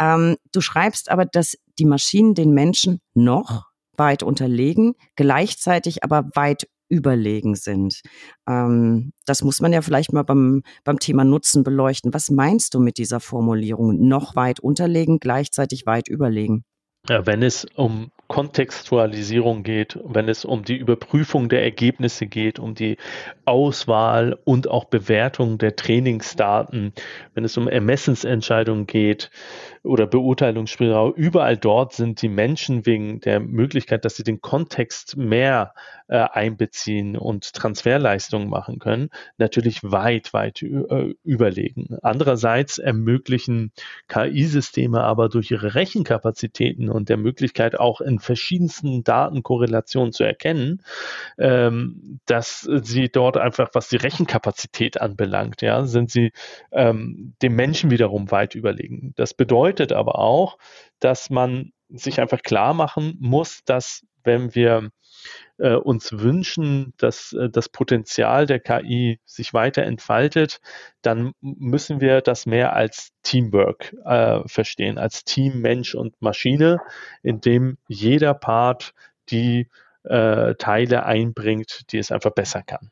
Ähm, du schreibst aber, dass die Maschinen den Menschen noch weit unterlegen, gleichzeitig aber weit überlegen sind. Ähm, das muss man ja vielleicht mal beim, beim Thema Nutzen beleuchten. Was meinst du mit dieser Formulierung? Noch weit unterlegen, gleichzeitig weit überlegen? Ja, wenn es um Kontextualisierung geht, wenn es um die Überprüfung der Ergebnisse geht, um die Auswahl und auch Bewertung der Trainingsdaten, wenn es um Ermessensentscheidungen geht oder Beurteilungsspielraum, überall dort sind die Menschen wegen der Möglichkeit, dass sie den Kontext mehr äh, einbeziehen und Transferleistungen machen können, natürlich weit, weit äh, überlegen. Andererseits ermöglichen KI-Systeme aber durch ihre Rechenkapazitäten und der Möglichkeit auch in verschiedensten Datenkorrelationen zu erkennen, ähm, dass sie dort einfach, was die Rechenkapazität anbelangt, ja, sind sie ähm, dem Menschen wiederum weit überlegen. Das bedeutet aber auch, dass man sich einfach klar machen muss, dass wenn wir äh, uns wünschen, dass äh, das Potenzial der KI sich weiter entfaltet, dann müssen wir das mehr als Teamwork äh, verstehen, als Team Mensch und Maschine, in dem jeder Part die äh, Teile einbringt, die es einfach besser kann.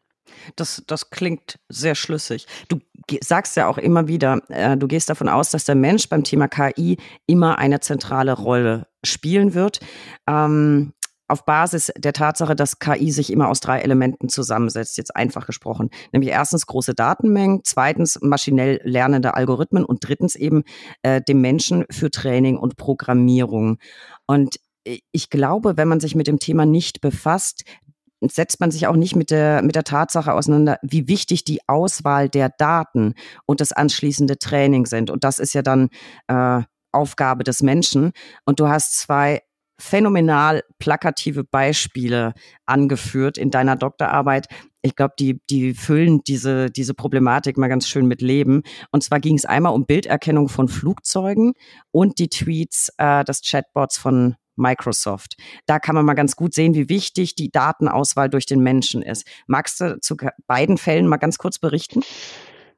Das, das klingt sehr schlüssig. Du sagst ja auch immer wieder, äh, du gehst davon aus, dass der Mensch beim Thema KI immer eine zentrale Rolle spielen wird. Ähm, auf Basis der Tatsache, dass KI sich immer aus drei Elementen zusammensetzt, jetzt einfach gesprochen. Nämlich erstens große Datenmengen, zweitens maschinell lernende Algorithmen und drittens eben äh, dem Menschen für Training und Programmierung. Und ich glaube, wenn man sich mit dem Thema nicht befasst, setzt man sich auch nicht mit der, mit der Tatsache auseinander, wie wichtig die Auswahl der Daten und das anschließende Training sind. Und das ist ja dann äh, Aufgabe des Menschen. Und du hast zwei phänomenal plakative Beispiele angeführt in deiner Doktorarbeit. Ich glaube, die, die füllen diese, diese Problematik mal ganz schön mit Leben. Und zwar ging es einmal um Bilderkennung von Flugzeugen und die Tweets äh, des Chatbots von Microsoft. Da kann man mal ganz gut sehen, wie wichtig die Datenauswahl durch den Menschen ist. Magst du zu beiden Fällen mal ganz kurz berichten?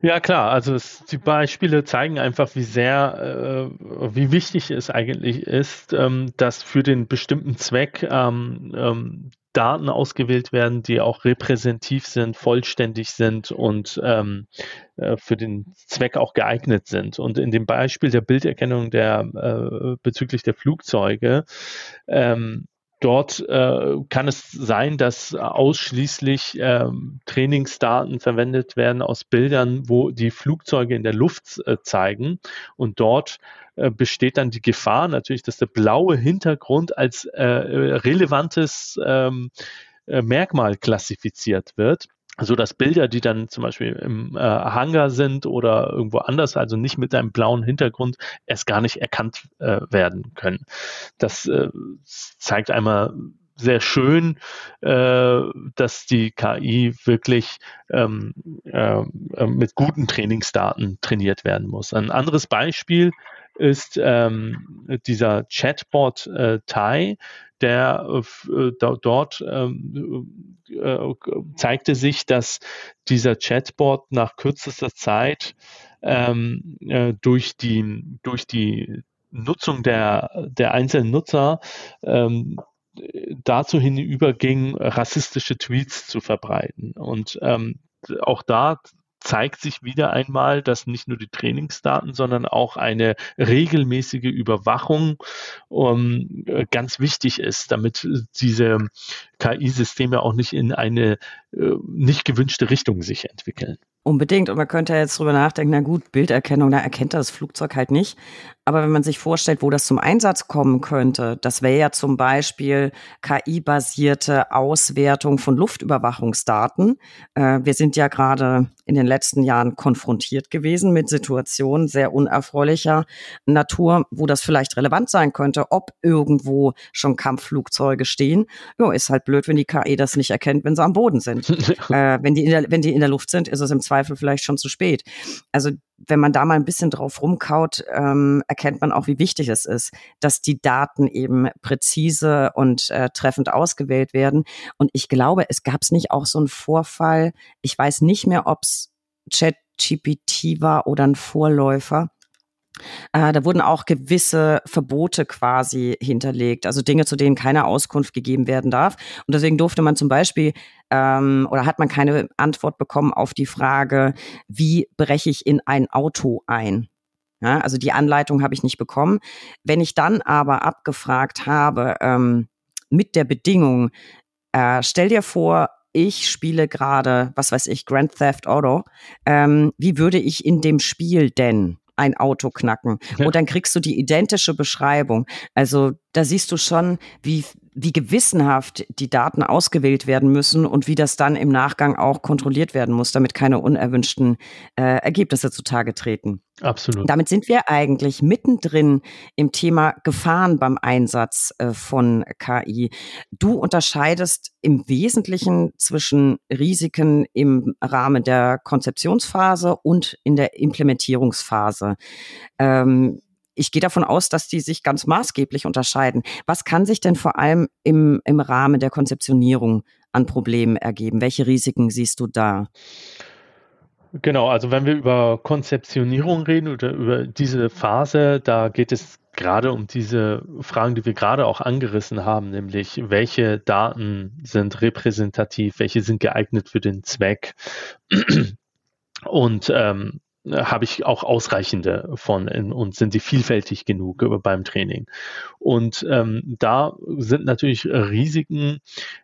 Ja, klar. Also es, die Beispiele zeigen einfach, wie sehr, äh, wie wichtig es eigentlich ist, ähm, dass für den bestimmten Zweck ähm, ähm, Daten ausgewählt werden, die auch repräsentativ sind, vollständig sind und ähm, äh, für den Zweck auch geeignet sind. Und in dem Beispiel der Bilderkennung der äh, bezüglich der Flugzeuge ähm, Dort äh, kann es sein, dass ausschließlich äh, Trainingsdaten verwendet werden aus Bildern, wo die Flugzeuge in der Luft äh, zeigen. Und dort äh, besteht dann die Gefahr natürlich, dass der blaue Hintergrund als äh, relevantes ähm, äh, Merkmal klassifiziert wird so dass Bilder, die dann zum Beispiel im äh, Hangar sind oder irgendwo anders, also nicht mit einem blauen Hintergrund, erst gar nicht erkannt äh, werden können. Das äh, zeigt einmal sehr schön, äh, dass die KI wirklich ähm, äh, mit guten Trainingsdaten trainiert werden muss. Ein anderes Beispiel ist ähm, dieser Chatbot äh, Tai, der äh, dort ähm, äh, zeigte sich, dass dieser Chatbot nach kürzester Zeit ähm, äh, durch die durch die Nutzung der der einzelnen Nutzer ähm, dazu hinüberging, rassistische Tweets zu verbreiten. Und ähm, auch da zeigt sich wieder einmal, dass nicht nur die Trainingsdaten, sondern auch eine regelmäßige Überwachung um, ähm, ganz wichtig ist, damit diese KI-Systeme auch nicht in eine äh, nicht gewünschte Richtung sich entwickeln. Unbedingt. Und man könnte jetzt drüber nachdenken, na gut, Bilderkennung, da erkennt er das Flugzeug halt nicht. Aber wenn man sich vorstellt, wo das zum Einsatz kommen könnte, das wäre ja zum Beispiel KI-basierte Auswertung von Luftüberwachungsdaten. Äh, wir sind ja gerade in den letzten Jahren konfrontiert gewesen mit Situationen sehr unerfreulicher Natur, wo das vielleicht relevant sein könnte, ob irgendwo schon Kampfflugzeuge stehen. Ja, ist halt blöd, wenn die KI das nicht erkennt, wenn sie am Boden sind. äh, wenn, die in der, wenn die in der Luft sind, ist es im Zweifel vielleicht schon zu spät. Also wenn man da mal ein bisschen drauf rumkaut, ähm, erkennt man auch, wie wichtig es ist, dass die Daten eben präzise und äh, treffend ausgewählt werden. Und ich glaube, es gab es nicht auch so einen Vorfall, ich weiß nicht mehr, ob es ChatGPT war oder ein Vorläufer, äh, da wurden auch gewisse Verbote quasi hinterlegt, also Dinge, zu denen keine Auskunft gegeben werden darf. Und deswegen durfte man zum Beispiel ähm, oder hat man keine Antwort bekommen auf die Frage, wie breche ich in ein Auto ein? Ja, also die Anleitung habe ich nicht bekommen. Wenn ich dann aber abgefragt habe ähm, mit der Bedingung, äh, stell dir vor, ich spiele gerade, was weiß ich, Grand Theft Auto, ähm, wie würde ich in dem Spiel denn ein Auto knacken. Ja. Und dann kriegst du die identische Beschreibung. Also da siehst du schon, wie, wie gewissenhaft die Daten ausgewählt werden müssen und wie das dann im Nachgang auch kontrolliert werden muss, damit keine unerwünschten äh, Ergebnisse zutage treten. Absolut. Damit sind wir eigentlich mittendrin im Thema Gefahren beim Einsatz äh, von KI. Du unterscheidest im Wesentlichen zwischen Risiken im Rahmen der Konzeptionsphase und in der Implementierungsphase. Ähm, ich gehe davon aus, dass die sich ganz maßgeblich unterscheiden. Was kann sich denn vor allem im, im Rahmen der Konzeptionierung an Problemen ergeben? Welche Risiken siehst du da? Genau, also wenn wir über Konzeptionierung reden oder über diese Phase, da geht es gerade um diese Fragen, die wir gerade auch angerissen haben, nämlich welche Daten sind repräsentativ, welche sind geeignet für den Zweck. Und ähm, habe ich auch ausreichende von in, und sind sie vielfältig genug beim Training. Und ähm, da sind natürlich Risiken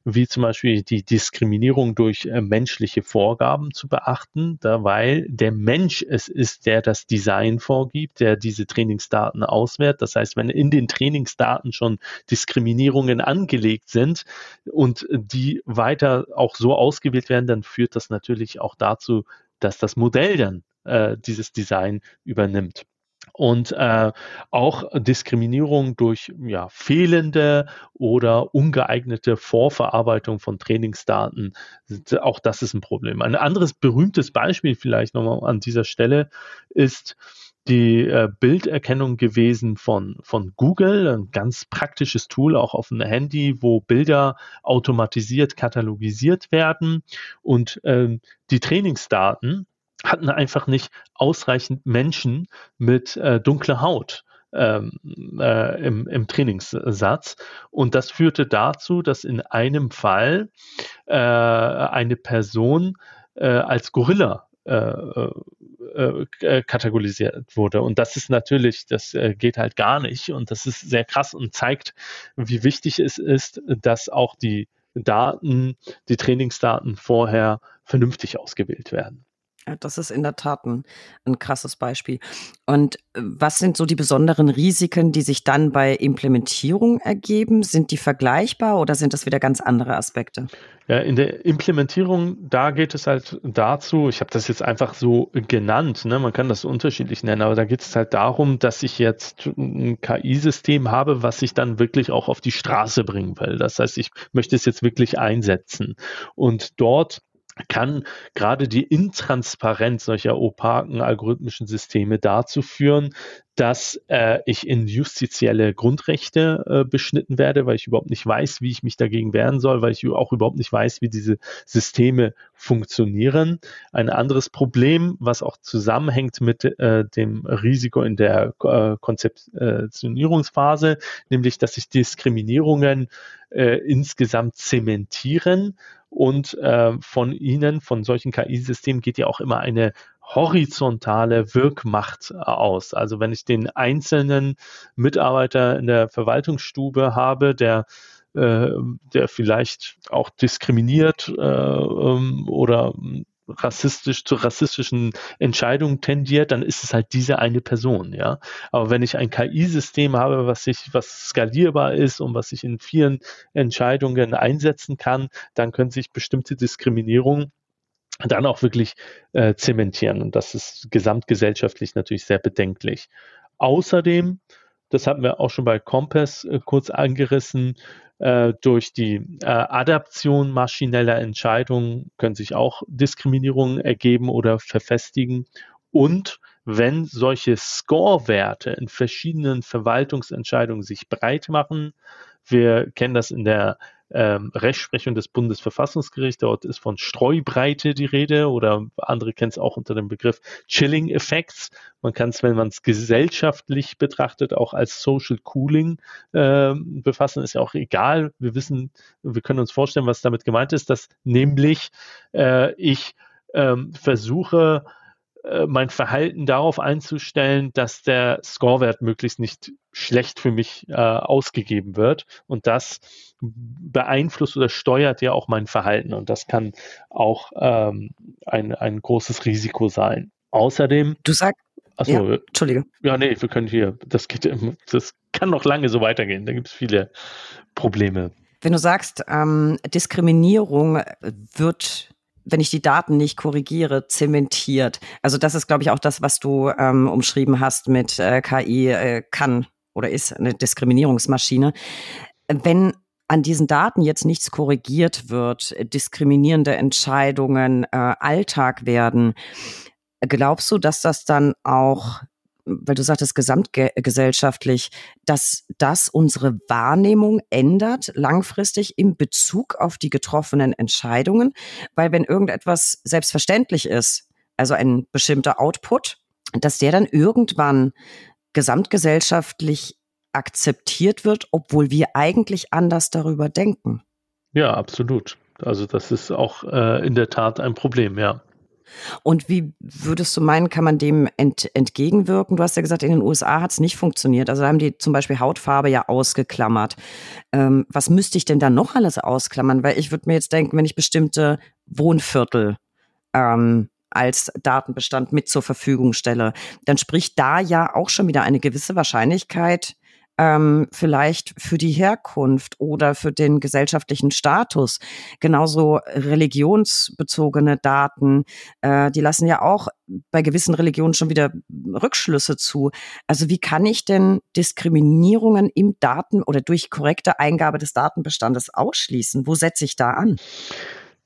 wie zum Beispiel die Diskriminierung durch äh, menschliche Vorgaben zu beachten, da weil der Mensch es ist, der das Design vorgibt, der diese Trainingsdaten auswertet. Das heißt, wenn in den Trainingsdaten schon Diskriminierungen angelegt sind und die weiter auch so ausgewählt werden, dann führt das natürlich auch dazu, dass das Modell dann äh, dieses Design übernimmt. Und äh, auch Diskriminierung durch ja, fehlende oder ungeeignete Vorverarbeitung von Trainingsdaten, auch das ist ein Problem. Ein anderes berühmtes Beispiel vielleicht nochmal an dieser Stelle ist die äh, Bilderkennung gewesen von, von Google, ein ganz praktisches Tool auch auf einem Handy, wo Bilder automatisiert katalogisiert werden und ähm, die Trainingsdaten hatten einfach nicht ausreichend Menschen mit äh, dunkler Haut. Ähm, äh, im, im Trainingssatz. Und das führte dazu, dass in einem Fall äh, eine Person äh, als Gorilla äh, äh, äh, kategorisiert wurde. Und das ist natürlich, das geht halt gar nicht. Und das ist sehr krass und zeigt, wie wichtig es ist, dass auch die Daten, die Trainingsdaten vorher vernünftig ausgewählt werden. Ja, das ist in der Tat ein, ein krasses Beispiel. Und äh, was sind so die besonderen Risiken, die sich dann bei Implementierung ergeben? Sind die vergleichbar oder sind das wieder ganz andere Aspekte? Ja, in der Implementierung, da geht es halt dazu, ich habe das jetzt einfach so genannt, ne? man kann das unterschiedlich nennen, aber da geht es halt darum, dass ich jetzt ein KI-System habe, was ich dann wirklich auch auf die Straße bringen will. Das heißt, ich möchte es jetzt wirklich einsetzen. Und dort kann gerade die Intransparenz solcher opaken algorithmischen Systeme dazu führen, dass äh, ich in justizielle Grundrechte äh, beschnitten werde, weil ich überhaupt nicht weiß, wie ich mich dagegen wehren soll, weil ich auch überhaupt nicht weiß, wie diese Systeme funktionieren. Ein anderes Problem, was auch zusammenhängt mit äh, dem Risiko in der äh, Konzeptionierungsphase, nämlich dass sich Diskriminierungen äh, insgesamt zementieren und äh, von ihnen, von solchen KI-Systemen geht ja auch immer eine horizontale Wirkmacht aus. Also wenn ich den einzelnen Mitarbeiter in der Verwaltungsstube habe, der äh, der vielleicht auch diskriminiert äh, ähm, oder rassistisch zu rassistischen Entscheidungen tendiert, dann ist es halt diese eine Person, ja. Aber wenn ich ein KI-System habe, was sich, was skalierbar ist und was sich in vielen Entscheidungen einsetzen kann, dann können sich bestimmte Diskriminierungen dann auch wirklich äh, zementieren. Und das ist gesamtgesellschaftlich natürlich sehr bedenklich. Außerdem, das hatten wir auch schon bei Compass äh, kurz angerissen, äh, durch die äh, Adaption maschineller Entscheidungen können sich auch Diskriminierungen ergeben oder verfestigen. Und wenn solche Score-Werte in verschiedenen Verwaltungsentscheidungen sich breit machen, wir kennen das in der ähm, Rechtsprechung des Bundesverfassungsgerichts. Dort ist von Streubreite die Rede oder andere kennen es auch unter dem Begriff Chilling Effects. Man kann es, wenn man es gesellschaftlich betrachtet, auch als Social Cooling äh, befassen. Ist ja auch egal. Wir wissen, wir können uns vorstellen, was damit gemeint ist, dass nämlich äh, ich ähm, versuche, äh, mein Verhalten darauf einzustellen, dass der Scorewert möglichst nicht schlecht für mich äh, ausgegeben wird. Und das beeinflusst oder steuert ja auch mein Verhalten. Und das kann auch ähm, ein, ein großes Risiko sein. Außerdem. Du sagst. Achso, ja, Entschuldige. Ja, nee, wir können hier, das geht, das kann noch lange so weitergehen. Da gibt es viele Probleme. Wenn du sagst, ähm, Diskriminierung wird wenn ich die Daten nicht korrigiere, zementiert. Also das ist, glaube ich, auch das, was du ähm, umschrieben hast mit äh, KI äh, kann oder ist eine Diskriminierungsmaschine. Wenn an diesen Daten jetzt nichts korrigiert wird, diskriminierende Entscheidungen äh, Alltag werden, glaubst du, dass das dann auch weil du sagtest gesamtgesellschaftlich, dass das unsere Wahrnehmung ändert langfristig im Bezug auf die getroffenen Entscheidungen, weil wenn irgendetwas selbstverständlich ist, also ein bestimmter Output, dass der dann irgendwann gesamtgesellschaftlich akzeptiert wird, obwohl wir eigentlich anders darüber denken. Ja, absolut. Also das ist auch äh, in der Tat ein Problem, ja. Und wie würdest du meinen, kann man dem ent, entgegenwirken? Du hast ja gesagt, in den USA hat es nicht funktioniert. Also haben die zum Beispiel Hautfarbe ja ausgeklammert. Ähm, was müsste ich denn da noch alles ausklammern? Weil ich würde mir jetzt denken, wenn ich bestimmte Wohnviertel ähm, als Datenbestand mit zur Verfügung stelle, dann spricht da ja auch schon wieder eine gewisse Wahrscheinlichkeit ähm, vielleicht für die Herkunft oder für den gesellschaftlichen Status. Genauso religionsbezogene Daten, äh, die lassen ja auch bei gewissen Religionen schon wieder Rückschlüsse zu. Also wie kann ich denn Diskriminierungen im Daten oder durch korrekte Eingabe des Datenbestandes ausschließen? Wo setze ich da an?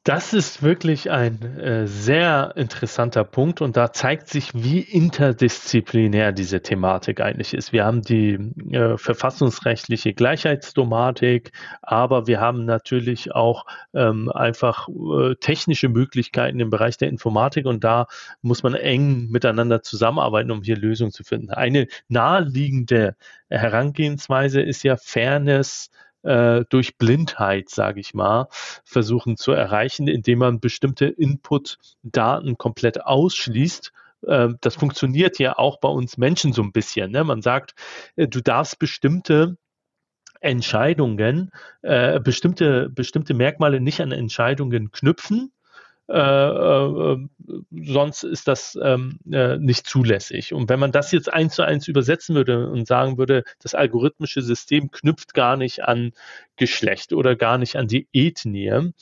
Das ist wirklich ein äh, sehr interessanter Punkt und da zeigt sich, wie interdisziplinär diese Thematik eigentlich ist. Wir haben die äh, verfassungsrechtliche Gleichheitsdomatik, aber wir haben natürlich auch ähm, einfach äh, technische Möglichkeiten im Bereich der Informatik und da muss man eng miteinander zusammenarbeiten, um hier Lösungen zu finden. Eine naheliegende Herangehensweise ist ja Fairness äh, durch Blindheit, sage ich mal, versuchen zu erreichen, indem man bestimmte Input-Daten komplett ausschließt ähm, das funktioniert ja auch bei uns Menschen so ein bisschen. Ne? Man sagt, äh, du darfst bestimmte Entscheidungen, äh, bestimmte, bestimmte Merkmale nicht an Entscheidungen knüpfen, sonst ist das ähm, äh, nicht zulässig. Und wenn man das jetzt eins zu eins übersetzen würde und sagen würde, das algorithmische System knüpft gar nicht an Geschlecht oder gar nicht an die Ethnie,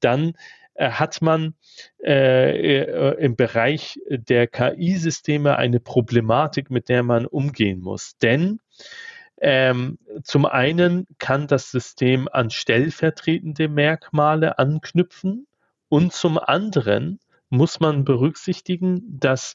dann äh, hat man äh, äh, im Bereich der KI-Systeme eine Problematik, mit der man umgehen muss. Denn ähm, zum einen kann das System an stellvertretende Merkmale anknüpfen, Und zum anderen muss man berücksichtigen, dass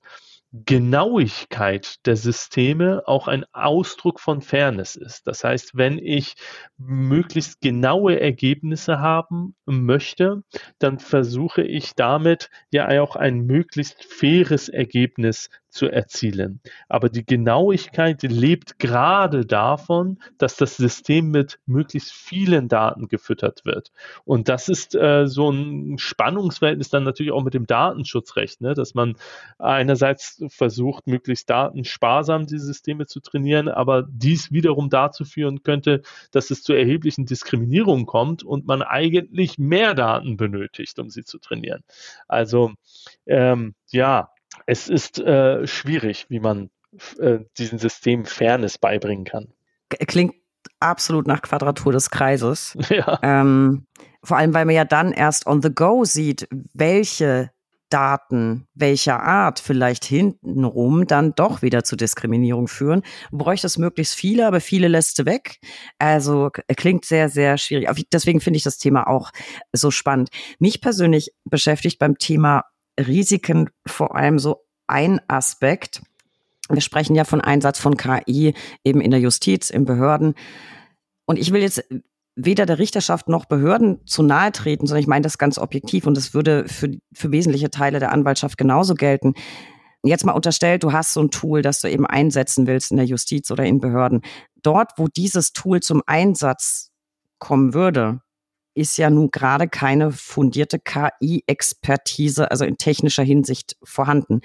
Genauigkeit der Systeme auch ein Ausdruck von Fairness ist. Das heißt, wenn ich möglichst genaue Ergebnisse haben möchte, dann versuche ich damit ja auch ein möglichst faires Ergebnis zu erzielen. Aber die Genauigkeit lebt gerade davon, dass das System mit möglichst vielen Daten gefüttert wird. Und das ist äh, so ein Spannungsverhältnis dann natürlich auch mit dem Datenschutzrecht, ne? dass man einerseits versucht, möglichst datensparsam die Systeme zu trainieren, aber dies wiederum dazu führen könnte, dass es zu erheblichen Diskriminierungen kommt und man eigentlich mehr Daten benötigt, um sie zu trainieren. Also ähm, ja, es ist äh, schwierig, wie man äh, diesem System Fairness beibringen kann. Klingt absolut nach Quadratur des Kreises. Ja. Ähm, vor allem, weil man ja dann erst on the go sieht, welche Daten welcher Art vielleicht hintenrum dann doch wieder zu Diskriminierung führen. Bräuchte es möglichst viele, aber viele lässt du weg. Also klingt sehr, sehr schwierig. Deswegen finde ich das Thema auch so spannend. Mich persönlich beschäftigt beim Thema Risiken vor allem so ein Aspekt. Wir sprechen ja von Einsatz von KI eben in der Justiz, in Behörden. Und ich will jetzt weder der Richterschaft noch Behörden zu nahe treten, sondern ich meine das ganz objektiv und das würde für, für wesentliche Teile der Anwaltschaft genauso gelten. Jetzt mal unterstellt, du hast so ein Tool, das du eben einsetzen willst in der Justiz oder in Behörden. Dort, wo dieses Tool zum Einsatz kommen würde, ist ja nun gerade keine fundierte KI-Expertise, also in technischer Hinsicht vorhanden.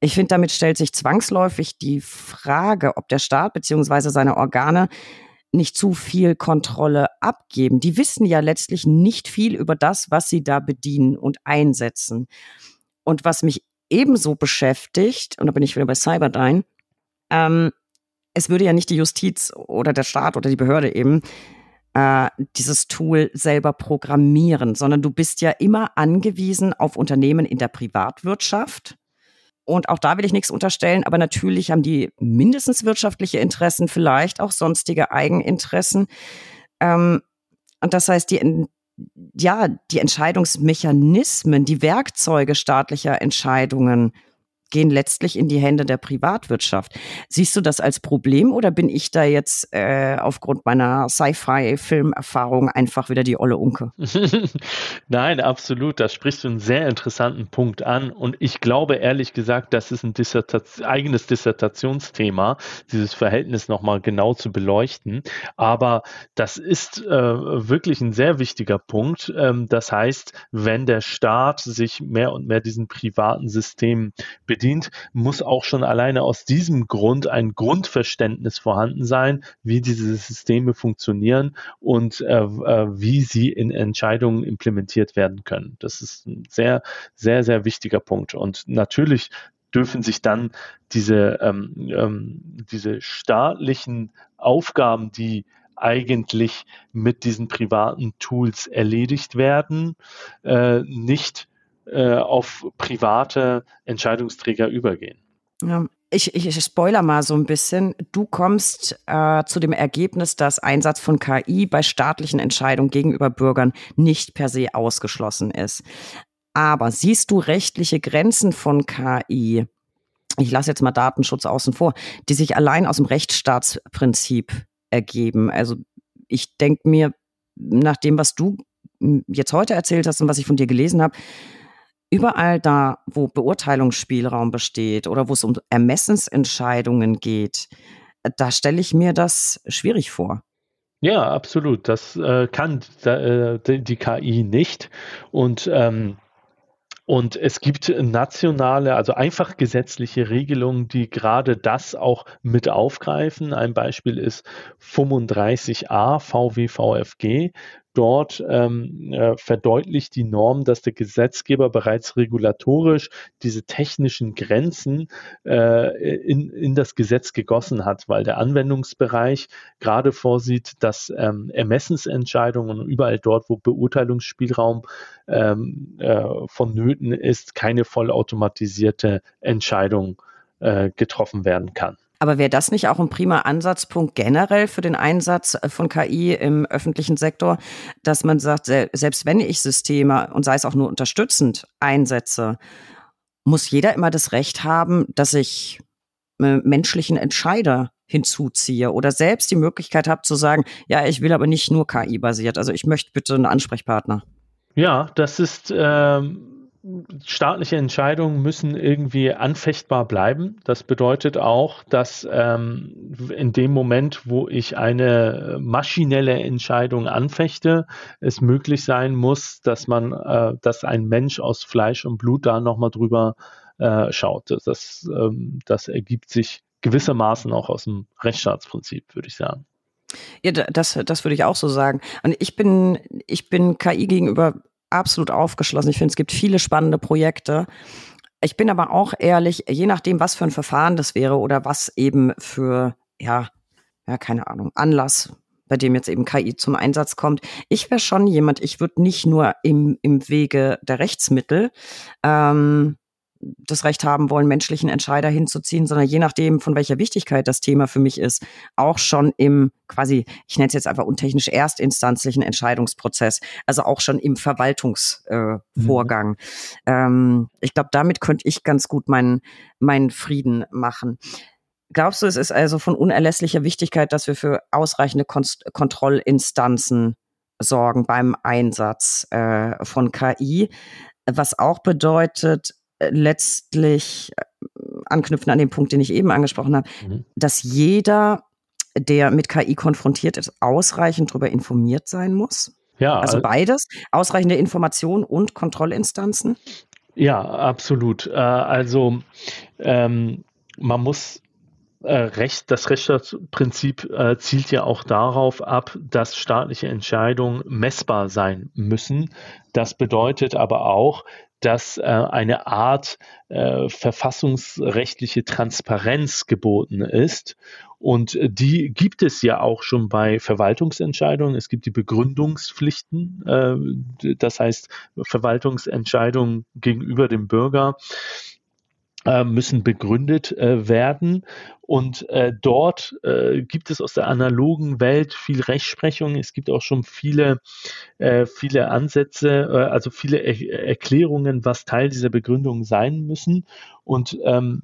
Ich finde, damit stellt sich zwangsläufig die Frage, ob der Staat beziehungsweise seine Organe nicht zu viel Kontrolle abgeben. Die wissen ja letztlich nicht viel über das, was sie da bedienen und einsetzen. Und was mich ebenso beschäftigt, und da bin ich wieder bei Cyberdyne, ähm, es würde ja nicht die Justiz oder der Staat oder die Behörde eben äh, dieses Tool selber programmieren, sondern du bist ja immer angewiesen auf Unternehmen in der Privatwirtschaft. Und auch da will ich nichts unterstellen, aber natürlich haben die mindestens wirtschaftliche Interessen, vielleicht auch sonstige Eigeninteressen. Ähm, und das heißt, die, ja, die Entscheidungsmechanismen, die Werkzeuge staatlicher Entscheidungen gehen letztlich in die Hände der Privatwirtschaft. Siehst du das als Problem oder bin ich da jetzt äh, aufgrund meiner Sci-Fi-Filmerfahrung einfach wieder die olle Unke? Nein, absolut. Da sprichst du einen sehr interessanten Punkt an. Und ich glaube ehrlich gesagt, das ist ein Dissertat eigenes Dissertationsthema, dieses Verhältnis nochmal genau zu beleuchten. Aber das ist äh, wirklich ein sehr wichtiger Punkt. Ähm, das heißt, wenn der Staat sich mehr und mehr diesen privaten Systemen bedient, muss auch schon alleine aus diesem Grund ein Grundverständnis vorhanden sein, wie diese Systeme funktionieren und äh, äh, wie sie in Entscheidungen implementiert werden können. Das ist ein sehr, sehr, sehr wichtiger Punkt. Und natürlich dürfen sich dann diese, ähm, ähm, diese staatlichen Aufgaben, die eigentlich mit diesen privaten Tools erledigt werden, äh, nicht äh, auf private Entscheidungsträger übergehen. Ja. Ich, ich, spoiler mal so ein bisschen. Du kommst äh, zu dem Ergebnis, dass Einsatz von KI bei staatlichen Entscheidungen gegenüber Bürgern nicht per se ausgeschlossen ist. Aber siehst du rechtliche Grenzen von KI? Ich lasse jetzt mal Datenschutz außen vor, die sich allein aus dem Rechtsstaatsprinzip ergeben. Also ich denke mir, nach dem, was du jetzt heute erzählt hast und was ich von dir gelesen habe, überall da, wo Beurteilungsspielraum besteht oder wo es um Ermessensentscheidungen geht, äh, da stelle ich mir das schwierig vor. Ja, absolut. Das äh, kann äh, die KI nicht. Und ähm, und es gibt nationale, also einfach gesetzliche Regelungen, die gerade das auch mit aufgreifen. Ein Beispiel ist 35a VWVFG. Dort ähm, äh, verdeutlicht die Norm, dass der Gesetzgeber bereits regulatorisch diese technischen Grenzen äh, in, in das Gesetz gegossen hat, weil der Anwendungsbereich gerade vorsieht, dass ähm, Ermessensentscheidungen überall dort, wo Beurteilungsspielraum ähm, äh, vonnöten ist, keine vollautomatisierte Entscheidung äh, getroffen werden kann. Aber wäre das nicht auch ein prima Ansatzpunkt generell für den Einsatz äh, von KI im öffentlichen Sektor, dass man sagt, selbst wenn ich Systeme und sei es auch nur unterstützend einsetze, muss jeder immer das Recht haben, dass ich menschlichen Entscheider hinzuziehe oder selbst die Möglichkeit habe zu sagen, ja, ich will aber nicht nur KI-basiert, also ich möchte bitte einen Ansprechpartner. Ja, das ist ähm staatliche Entscheidungen müssen irgendwie anfechtbar bleiben. Das bedeutet auch, dass ähm, in dem Moment, wo ich eine maschinelle Entscheidung anfechte, es möglich sein muss, dass man, äh, dass ein Mensch aus Fleisch und Blut da nochmal drüber äh, schaut. Das, ähm, das ergibt sich gewissermaßen auch aus dem Rechtsstaatsprinzip, würde ich sagen. Ja, das, das würde ich auch so sagen. Und ich bin, ich bin KI gegenüber absolut aufgeschlossen. Ich finde, es gibt viele spannende Projekte. Ich bin aber auch ehrlich, je nachdem, was für ein Verfahren das wäre oder was eben für, ja, ja, keine Ahnung, Anlass, bei dem jetzt eben KI zum Einsatz kommt. Ich wäre schon jemand, ich würde nicht nur im, im Wege der Rechtsmittel ähm, das Recht haben wollen, menschlichen Entscheider hinzuziehen, sondern je nachdem, von welcher Wichtigkeit das Thema für mich ist, auch schon im quasi, ich nenne es jetzt einfach untechnisch erstinstanzlichen Entscheidungsprozess, also auch schon im Verwaltungsvorgang. Äh, mhm. ähm, ich glaube, damit könnte ich ganz gut meinen, meinen Frieden machen. Glaubst du, es ist also von unerlässlicher Wichtigkeit, dass wir für ausreichende Kon Kontrollinstanzen sorgen beim Einsatz äh, von KI? Was auch bedeutet, letztlich äh, anknüpfen an den Punkt, den ich eben angesprochen habe, mhm. dass jeder, der mit KI konfrontiert ist, ausreichend darüber informiert sein muss. Ja, also beides, ausreichende Informationen und Kontrollinstanzen. Ja, absolut. Äh, also ähm, man muss äh, Recht, das Rechtsstaatsprinzip äh, zielt ja auch darauf ab, dass staatliche Entscheidungen messbar sein müssen. Das bedeutet aber auch, dass äh, eine Art äh, verfassungsrechtliche Transparenz geboten ist. Und die gibt es ja auch schon bei Verwaltungsentscheidungen. Es gibt die Begründungspflichten, äh, das heißt Verwaltungsentscheidungen gegenüber dem Bürger müssen begründet äh, werden. Und äh, dort äh, gibt es aus der analogen Welt viel Rechtsprechung. Es gibt auch schon viele, äh, viele Ansätze, äh, also viele er Erklärungen, was Teil dieser Begründung sein müssen. Und ähm,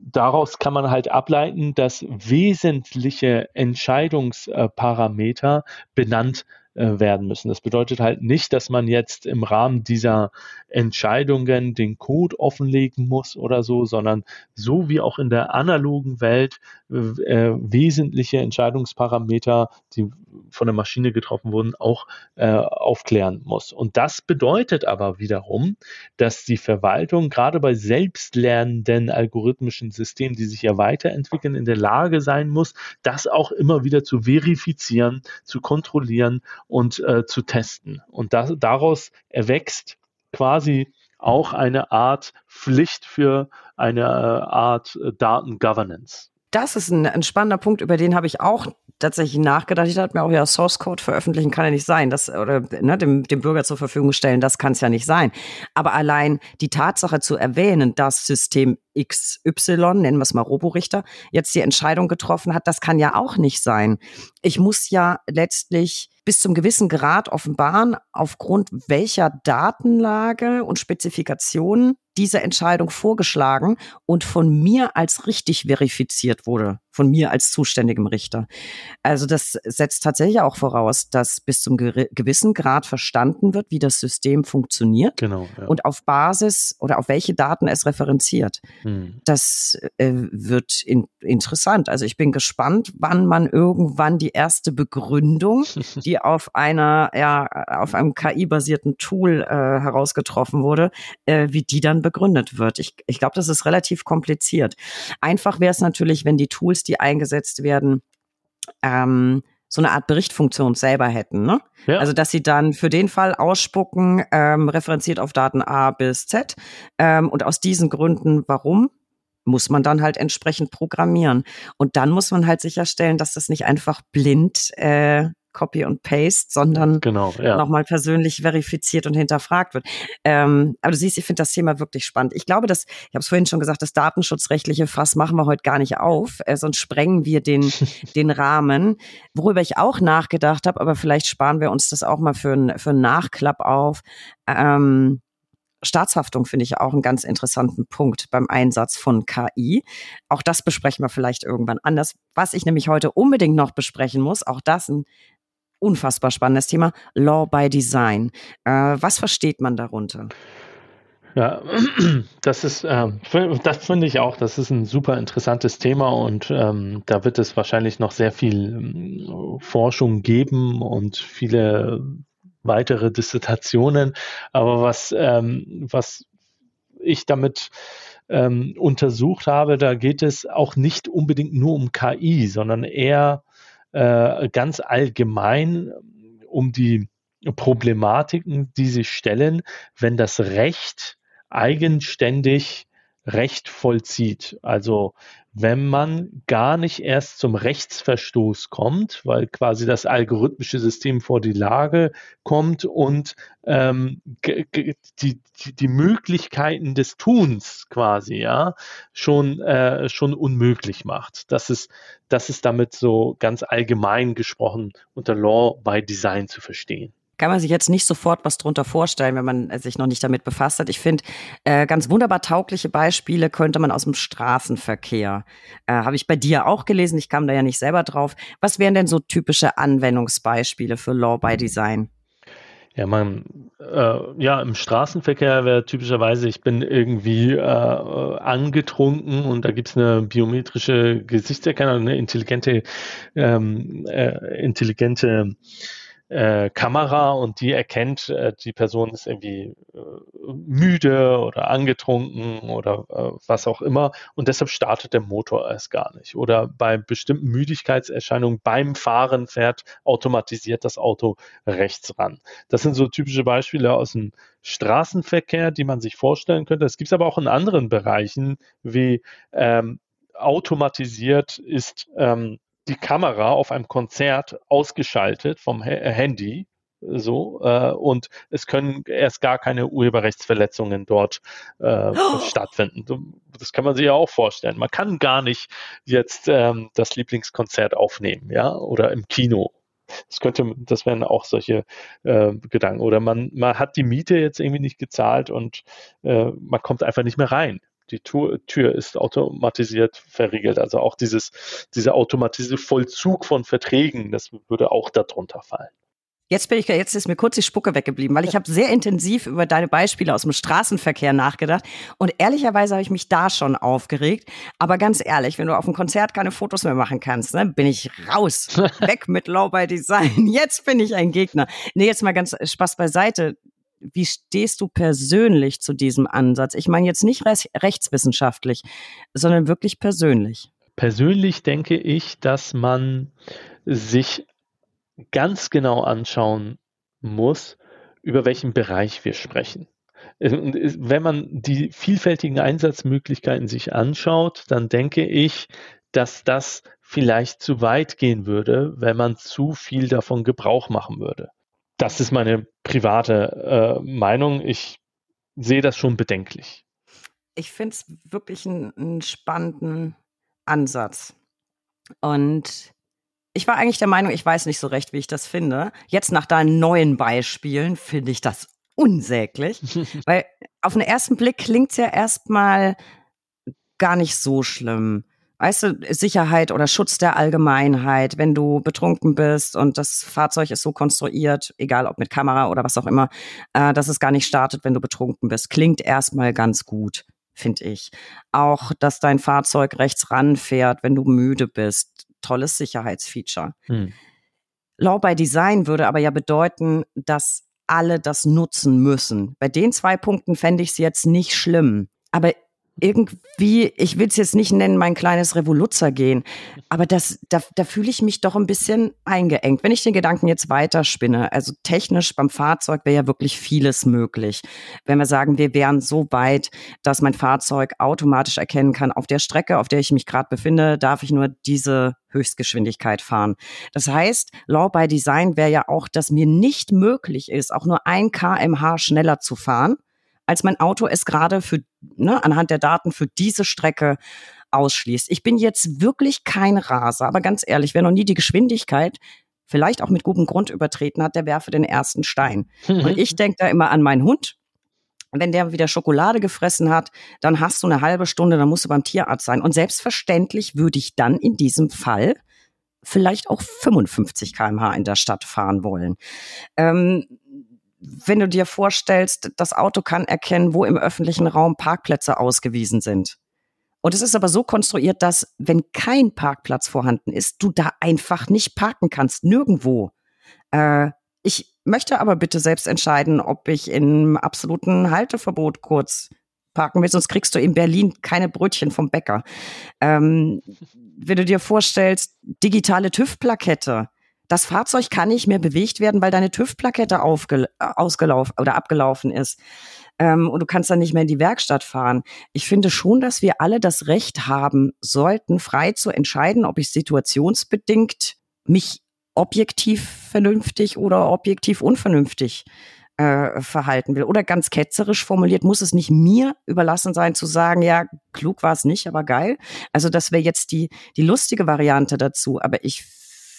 daraus kann man halt ableiten, dass wesentliche Entscheidungsparameter benannt äh, werden müssen. Das bedeutet halt nicht, dass man jetzt im Rahmen dieser Entscheidungen den Code offenlegen muss oder so, sondern so wie auch in der analogen Welt äh, wesentliche Entscheidungsparameter, die von der Maschine getroffen wurden, auch äh, aufklären muss. Und das bedeutet aber wiederum, dass die Verwaltung gerade bei selbstlernenden algorithmischen Systemen, die sich ja weiterentwickeln, in der Lage sein muss, das auch immer wieder zu verifizieren, zu kontrollieren und äh, zu testen. Und das, daraus erwächst quasi auch eine Art Pflicht für eine äh, Art äh, Datengovernance. Das ist ein, ein spannender Punkt, über den habe ich auch tatsächlich nachgedacht. Ich dachte mir auch, ja, Source Code veröffentlichen kann ja nicht sein, das oder ne, dem, dem Bürger zur Verfügung stellen, das kann es ja nicht sein. Aber allein die Tatsache zu erwähnen, dass System XY, nennen wir es mal Roborichter, jetzt die Entscheidung getroffen hat, das kann ja auch nicht sein. Ich muss ja letztlich bis zum gewissen Grad offenbaren, aufgrund welcher Datenlage und Spezifikationen diese Entscheidung vorgeschlagen und von mir als richtig verifiziert wurde, von mir als zuständigem Richter. Also das setzt tatsächlich auch voraus, dass bis zum gewissen Grad verstanden wird, wie das System funktioniert genau, ja. und auf Basis oder auf welche Daten es referenziert. Hm. Das äh, wird in, interessant. Also ich bin gespannt, wann man irgendwann die erste Begründung, die auf einer, ja, auf einem KI-basierten Tool äh, herausgetroffen wurde, äh, wie die dann begründet wird. Ich, ich glaube, das ist relativ kompliziert. Einfach wäre es natürlich, wenn die Tools, die eingesetzt werden, ähm, so eine Art Berichtfunktion selber hätten. Ne? Ja. Also dass sie dann für den Fall ausspucken, ähm, referenziert auf Daten A bis Z ähm, und aus diesen Gründen, warum muss man dann halt entsprechend programmieren. Und dann muss man halt sicherstellen, dass das nicht einfach blind äh, Copy und Paste, sondern genau, ja. nochmal persönlich verifiziert und hinterfragt wird. Ähm, aber du siehst, ich finde das Thema wirklich spannend. Ich glaube, dass, ich habe es vorhin schon gesagt, das datenschutzrechtliche Fass machen wir heute gar nicht auf, äh, sonst sprengen wir den, den Rahmen. Worüber ich auch nachgedacht habe, aber vielleicht sparen wir uns das auch mal für, ein, für einen Nachklapp auf. Ähm, Staatshaftung finde ich auch einen ganz interessanten Punkt beim Einsatz von KI. Auch das besprechen wir vielleicht irgendwann anders. Was ich nämlich heute unbedingt noch besprechen muss, auch das ein unfassbar spannendes Thema, Law by Design. Äh, was versteht man darunter? Ja, das ist, äh, das finde ich auch, das ist ein super interessantes Thema und ähm, da wird es wahrscheinlich noch sehr viel ähm, Forschung geben und viele weitere Dissertationen. Aber was, ähm, was ich damit ähm, untersucht habe, da geht es auch nicht unbedingt nur um KI, sondern eher äh, ganz allgemein um die Problematiken, die sich stellen, wenn das Recht eigenständig Recht vollzieht. Also wenn man gar nicht erst zum Rechtsverstoß kommt, weil quasi das algorithmische System vor die Lage kommt und ähm, die, die, Möglichkeiten des Tuns quasi ja schon äh, schon unmöglich macht. Das ist das ist damit so ganz allgemein gesprochen unter Law by Design zu verstehen kann man sich jetzt nicht sofort was drunter vorstellen, wenn man sich noch nicht damit befasst hat. Ich finde, äh, ganz wunderbar taugliche Beispiele könnte man aus dem Straßenverkehr. Äh, Habe ich bei dir auch gelesen, ich kam da ja nicht selber drauf. Was wären denn so typische Anwendungsbeispiele für Law by Design? Ja, man, äh, ja, im Straßenverkehr wäre typischerweise, ich bin irgendwie äh, angetrunken und da gibt es eine biometrische Gesichtserkennung, eine intelligente, ähm, äh, intelligente äh, Kamera und die erkennt, äh, die Person ist irgendwie äh, müde oder angetrunken oder äh, was auch immer und deshalb startet der Motor erst gar nicht. Oder bei bestimmten Müdigkeitserscheinungen beim Fahren fährt automatisiert das Auto rechts ran. Das sind so typische Beispiele aus dem Straßenverkehr, die man sich vorstellen könnte. Es gibt aber auch in anderen Bereichen, wie ähm, automatisiert ist ähm, die Kamera auf einem Konzert ausgeschaltet vom äh, Handy so äh, und es können erst gar keine Urheberrechtsverletzungen dort äh, oh. stattfinden. Das kann man sich ja auch vorstellen. Man kann gar nicht jetzt ähm, das Lieblingskonzert aufnehmen, ja, oder im Kino. Das könnte, das wären auch solche äh, Gedanken. Oder man, man hat die Miete jetzt irgendwie nicht gezahlt und äh, man kommt einfach nicht mehr rein die Tür, Tür ist automatisiert verriegelt. Also auch dieses, dieser automatisierte Vollzug von Verträgen, das würde auch darunter fallen. Jetzt bin ich, jetzt ist mir kurz die Spucke weggeblieben, weil ich habe sehr intensiv über deine Beispiele aus dem Straßenverkehr nachgedacht und ehrlicherweise habe ich mich da schon aufgeregt. Aber ganz ehrlich, wenn du auf dem Konzert keine Fotos mehr machen kannst, ne, bin ich raus, weg mit Low by Design. Jetzt bin ich ein Gegner. Nee, jetzt mal ganz Spaß beiseite wie stehst du persönlich zu diesem Ansatz? Ich meine jetzt nicht rechtswissenschaftlich, sondern wirklich persönlich. Persönlich denke ich, dass man sich ganz genau anschauen muss, über welchen Bereich wir sprechen. Wenn man die vielfältigen Einsatzmöglichkeiten sich anschaut, dann denke ich, dass das vielleicht zu weit gehen würde, wenn man zu viel davon Gebrauch machen würde. Das ist meine private äh, Meinung. Ich sehe das schon bedenklich. Ich finde es wirklich einen spannenden Ansatz. Und ich war eigentlich der Meinung, ich weiß nicht so recht, wie ich das finde. Jetzt nach deinen neuen Beispielen finde ich das unsäglich. weil auf den ersten Blick klingt es ja erstmal gar nicht so schlimm weißt du, Sicherheit oder Schutz der Allgemeinheit, wenn du betrunken bist und das Fahrzeug ist so konstruiert, egal ob mit Kamera oder was auch immer, äh, dass es gar nicht startet, wenn du betrunken bist. Klingt erstmal ganz gut, finde ich. Auch, dass dein Fahrzeug rechts ranfährt, wenn du müde bist. Tolles Sicherheitsfeature. Hm. Law by Design würde aber ja bedeuten, dass alle das nutzen müssen. Bei den zwei Punkten fände ich es jetzt nicht schlimm. Aber irgendwie, ich will es jetzt nicht nennen, mein kleines Revoluzzer gehen, aber das, da, da fühle ich mich doch ein bisschen eingeengt. Wenn ich den Gedanken jetzt weiterspinne, also technisch beim Fahrzeug wäre ja wirklich vieles möglich. Wenn wir sagen, wir wären so weit, dass mein Fahrzeug automatisch erkennen kann, auf der Strecke, auf der ich mich gerade befinde, darf ich nur diese Höchstgeschwindigkeit fahren. Das heißt, Law by Design wäre ja auch, dass mir nicht möglich ist, auch nur ein kmh schneller zu fahren als mein Auto es gerade für, ne, anhand der Daten für diese Strecke ausschließt. Ich bin jetzt wirklich kein Raser, aber ganz ehrlich, wer noch nie die Geschwindigkeit vielleicht auch mit gutem Grund übertreten hat, der werfe den ersten Stein. Und ich denke da immer an meinen Hund. Wenn der wieder Schokolade gefressen hat, dann hast du eine halbe Stunde, dann musst du beim Tierarzt sein. Und selbstverständlich würde ich dann in diesem Fall vielleicht auch 55 kmh in der Stadt fahren wollen. Ähm, wenn du dir vorstellst, das Auto kann erkennen, wo im öffentlichen Raum Parkplätze ausgewiesen sind. Und es ist aber so konstruiert, dass wenn kein Parkplatz vorhanden ist, du da einfach nicht parken kannst, nirgendwo. Äh, ich möchte aber bitte selbst entscheiden, ob ich im absoluten Halteverbot kurz parken will, sonst kriegst du in Berlin keine Brötchen vom Bäcker. Ähm, wenn du dir vorstellst, digitale TÜV-Plakette, das Fahrzeug kann nicht mehr bewegt werden, weil deine TÜV-Plakette ausgelaufen oder abgelaufen ist. Ähm, und du kannst dann nicht mehr in die Werkstatt fahren. Ich finde schon, dass wir alle das Recht haben sollten, frei zu entscheiden, ob ich situationsbedingt mich objektiv vernünftig oder objektiv unvernünftig äh, verhalten will. Oder ganz ketzerisch formuliert, muss es nicht mir überlassen sein zu sagen, ja, klug war es nicht, aber geil. Also das wäre jetzt die, die lustige Variante dazu. Aber ich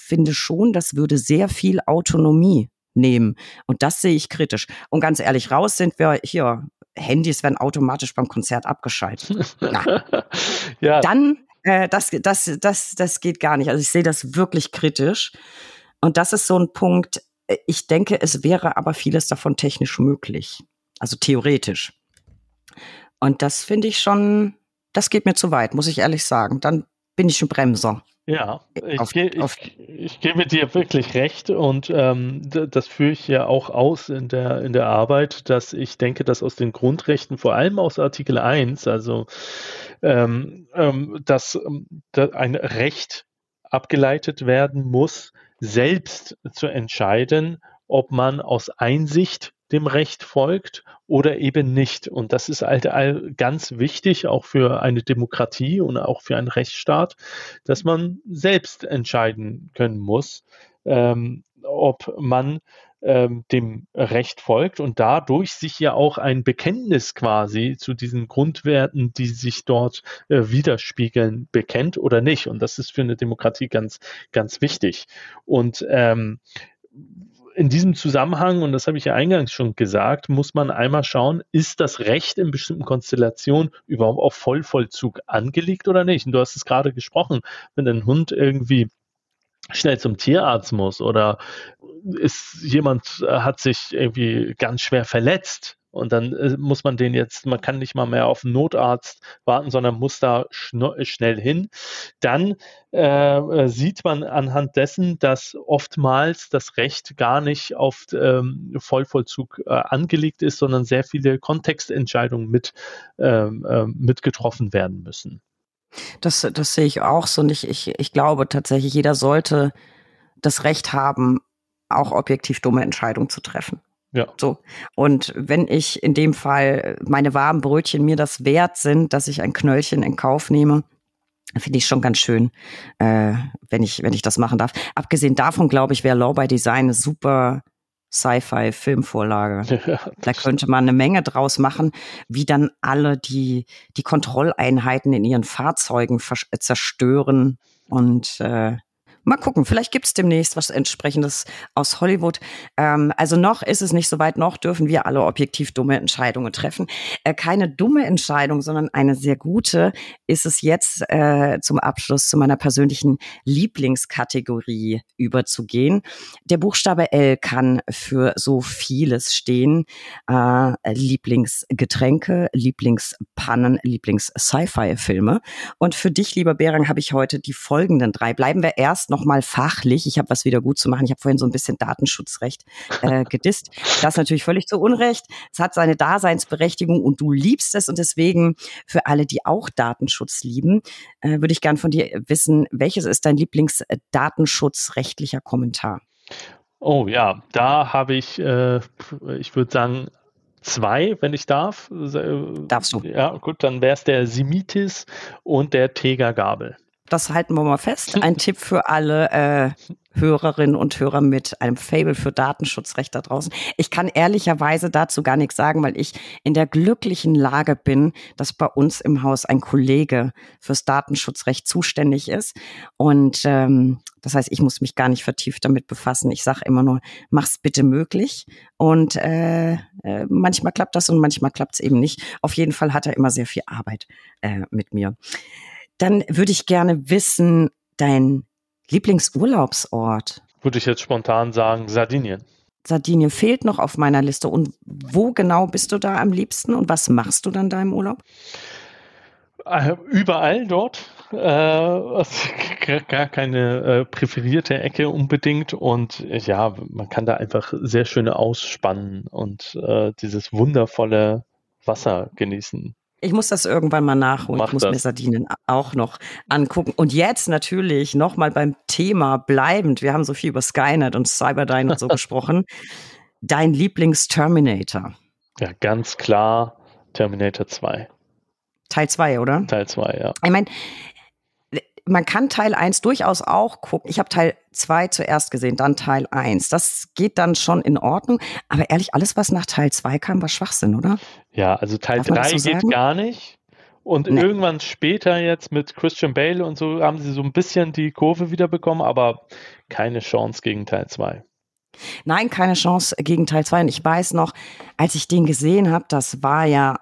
finde schon, das würde sehr viel Autonomie nehmen. Und das sehe ich kritisch. Und ganz ehrlich, raus sind wir hier. Handys werden automatisch beim Konzert abgeschaltet. ja. Dann, äh, das, das, das, das geht gar nicht. Also ich sehe das wirklich kritisch. Und das ist so ein Punkt. Ich denke, es wäre aber vieles davon technisch möglich. Also theoretisch. Und das finde ich schon, das geht mir zu weit, muss ich ehrlich sagen. Dann bin ich ein Bremser. Ja, ich, auf, ich, ich, ich gebe dir wirklich recht und ähm, das führe ich ja auch aus in der, in der Arbeit, dass ich denke, dass aus den Grundrechten, vor allem aus Artikel 1, also ähm, ähm, dass, ähm, dass ein Recht abgeleitet werden muss, selbst zu entscheiden, ob man aus Einsicht dem Recht folgt oder eben nicht. Und das ist halt ganz wichtig, auch für eine Demokratie und auch für einen Rechtsstaat, dass man selbst entscheiden können muss, ähm, ob man ähm, dem Recht folgt und dadurch sich ja auch ein Bekenntnis quasi zu diesen Grundwerten, die sich dort äh, widerspiegeln, bekennt oder nicht. Und das ist für eine Demokratie ganz, ganz wichtig. Und ähm, in diesem Zusammenhang, und das habe ich ja eingangs schon gesagt, muss man einmal schauen, ist das Recht in bestimmten Konstellationen überhaupt auf Vollvollzug angelegt oder nicht? Und du hast es gerade gesprochen, wenn ein Hund irgendwie schnell zum Tierarzt muss oder ist jemand äh, hat sich irgendwie ganz schwer verletzt, und dann äh, muss man den jetzt, man kann nicht mal mehr auf einen Notarzt warten, sondern muss da schn schnell hin. Dann äh, sieht man anhand dessen, dass oftmals das Recht gar nicht auf ähm, Vollvollzug äh, angelegt ist, sondern sehr viele Kontextentscheidungen mit, ähm, äh, mit getroffen werden müssen. Das, das sehe ich auch so. Und ich, ich, ich glaube tatsächlich, jeder sollte das Recht haben, auch objektiv dumme Entscheidungen zu treffen. Ja. So. Und wenn ich in dem Fall meine warmen Brötchen mir das wert sind, dass ich ein Knöllchen in Kauf nehme, finde ich schon ganz schön, äh, wenn ich, wenn ich das machen darf. Abgesehen davon, glaube ich, wäre Law by Design eine super Sci-Fi-Filmvorlage. Ja, da könnte man eine Menge draus machen, wie dann alle die, die Kontrolleinheiten in ihren Fahrzeugen zerstören und äh, Mal gucken, vielleicht gibt's demnächst was entsprechendes aus Hollywood. Ähm, also noch ist es nicht so weit, noch dürfen wir alle objektiv dumme Entscheidungen treffen. Äh, keine dumme Entscheidung, sondern eine sehr gute ist es jetzt äh, zum Abschluss zu meiner persönlichen Lieblingskategorie überzugehen. Der Buchstabe L kann für so vieles stehen. Äh, Lieblingsgetränke, Lieblingspannen, Lieblings-Sci-Fi-Filme. Und für dich, lieber Berang, habe ich heute die folgenden drei. Bleiben wir erst Nochmal fachlich. Ich habe was wieder gut zu machen. Ich habe vorhin so ein bisschen Datenschutzrecht äh, gedisst. Das natürlich völlig zu Unrecht. Es hat seine Daseinsberechtigung und du liebst es. Und deswegen für alle, die auch Datenschutz lieben, äh, würde ich gern von dir wissen, welches ist dein Lieblingsdatenschutzrechtlicher Kommentar? Oh ja, da habe ich, äh, ich würde sagen, zwei, wenn ich darf. Darfst du. Ja, gut, dann wäre es der Simitis und der Tegergabel. Das halten wir mal fest. Ein Tipp für alle äh, Hörerinnen und Hörer mit einem Fable für Datenschutzrecht da draußen. Ich kann ehrlicherweise dazu gar nichts sagen, weil ich in der glücklichen Lage bin, dass bei uns im Haus ein Kollege fürs Datenschutzrecht zuständig ist. Und ähm, das heißt, ich muss mich gar nicht vertieft damit befassen. Ich sage immer nur, mach's bitte möglich. Und äh, äh, manchmal klappt das und manchmal klappt es eben nicht. Auf jeden Fall hat er immer sehr viel Arbeit äh, mit mir. Dann würde ich gerne wissen, dein Lieblingsurlaubsort? Würde ich jetzt spontan sagen, Sardinien. Sardinien fehlt noch auf meiner Liste. Und wo genau bist du da am liebsten und was machst du dann da im Urlaub? Äh, überall dort. Äh, gar keine äh, präferierte Ecke unbedingt. Und ja, man kann da einfach sehr schöne ausspannen und äh, dieses wundervolle Wasser genießen. Ich muss das irgendwann mal nachholen. Mach ich muss das. mir Sardinen auch noch angucken. Und jetzt natürlich nochmal beim Thema bleibend. Wir haben so viel über Skynet und Cyberdyne und so gesprochen. Dein Lieblings-Terminator? Ja, ganz klar Terminator 2. Teil 2, oder? Teil 2, ja. Ich meine, man kann Teil 1 durchaus auch gucken. Ich habe Teil 2 zuerst gesehen, dann Teil 1. Das geht dann schon in Ordnung. Aber ehrlich, alles, was nach Teil 2 kam, war Schwachsinn, oder? Ja, also Teil 3 so geht gar nicht. Und nee. irgendwann später jetzt mit Christian Bale und so haben sie so ein bisschen die Kurve wieder bekommen, aber keine Chance gegen Teil 2. Nein, keine Chance gegen Teil 2. Und ich weiß noch, als ich den gesehen habe, das war ja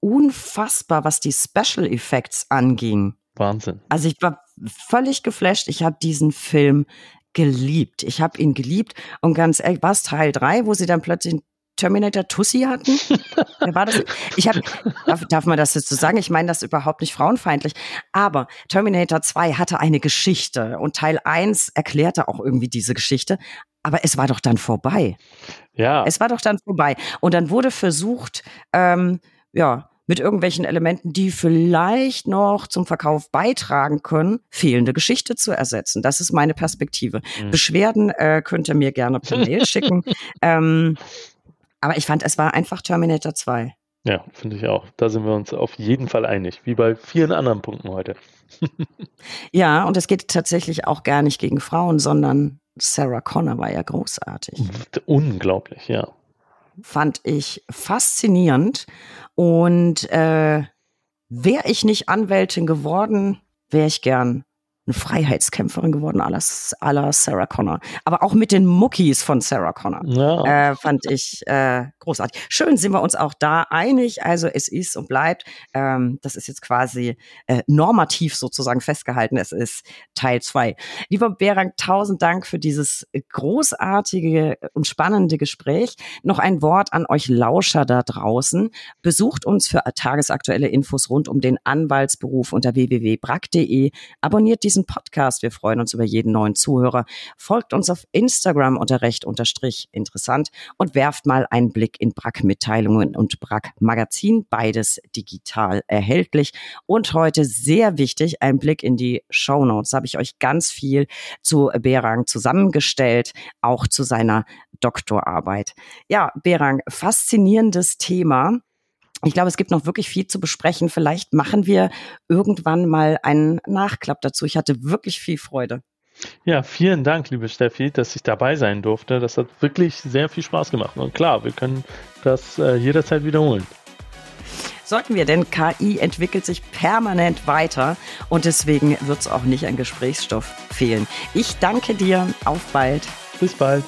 unfassbar, was die Special Effects anging. Wahnsinn. Also ich war völlig geflasht. Ich habe diesen Film geliebt. Ich habe ihn geliebt. Und ganz ehrlich, war es Teil 3, wo sie dann plötzlich Terminator Tussi hatten? Wer war das? Ich habe, darf, darf man das jetzt so sagen? Ich meine das überhaupt nicht frauenfeindlich. Aber Terminator 2 hatte eine Geschichte und Teil 1 erklärte auch irgendwie diese Geschichte. Aber es war doch dann vorbei. Ja. Es war doch dann vorbei. Und dann wurde versucht, ähm, ja, mit irgendwelchen Elementen, die vielleicht noch zum Verkauf beitragen können, fehlende Geschichte zu ersetzen. Das ist meine Perspektive. Mhm. Beschwerden äh, könnt ihr mir gerne per Mail schicken. Ähm, aber ich fand, es war einfach Terminator 2. Ja, finde ich auch. Da sind wir uns auf jeden Fall einig, wie bei vielen anderen Punkten heute. ja, und es geht tatsächlich auch gar nicht gegen Frauen, sondern Sarah Connor war ja großartig. Unglaublich, ja fand ich faszinierend. Und äh, wäre ich nicht Anwältin geworden, wäre ich gern eine Freiheitskämpferin geworden, à la, Sarah Connor. Aber auch mit den Muckis von Sarah Connor. Ja. Äh, fand ich äh, großartig. Schön sind wir uns auch da einig. Also es ist und bleibt. Ähm, das ist jetzt quasi äh, normativ sozusagen festgehalten. Es ist Teil zwei. Lieber Berang, tausend Dank für dieses großartige und spannende Gespräch. Noch ein Wort an euch Lauscher da draußen. Besucht uns für tagesaktuelle Infos rund um den Anwaltsberuf unter www.brack.de. Abonniert diesen diesen Podcast. Wir freuen uns über jeden neuen Zuhörer. Folgt uns auf Instagram unter recht unterstrich interessant und werft mal einen Blick in Brack Mitteilungen und Brack Magazin, beides digital erhältlich. Und heute sehr wichtig, ein Blick in die Show Notes. Habe ich euch ganz viel zu Berang zusammengestellt, auch zu seiner Doktorarbeit. Ja, Berang, faszinierendes Thema. Ich glaube, es gibt noch wirklich viel zu besprechen. Vielleicht machen wir irgendwann mal einen Nachklapp dazu. Ich hatte wirklich viel Freude. Ja, vielen Dank, liebe Steffi, dass ich dabei sein durfte. Das hat wirklich sehr viel Spaß gemacht. Und klar, wir können das äh, jederzeit wiederholen. Sollten wir, denn KI entwickelt sich permanent weiter und deswegen wird es auch nicht an Gesprächsstoff fehlen. Ich danke dir. Auf bald. Bis bald.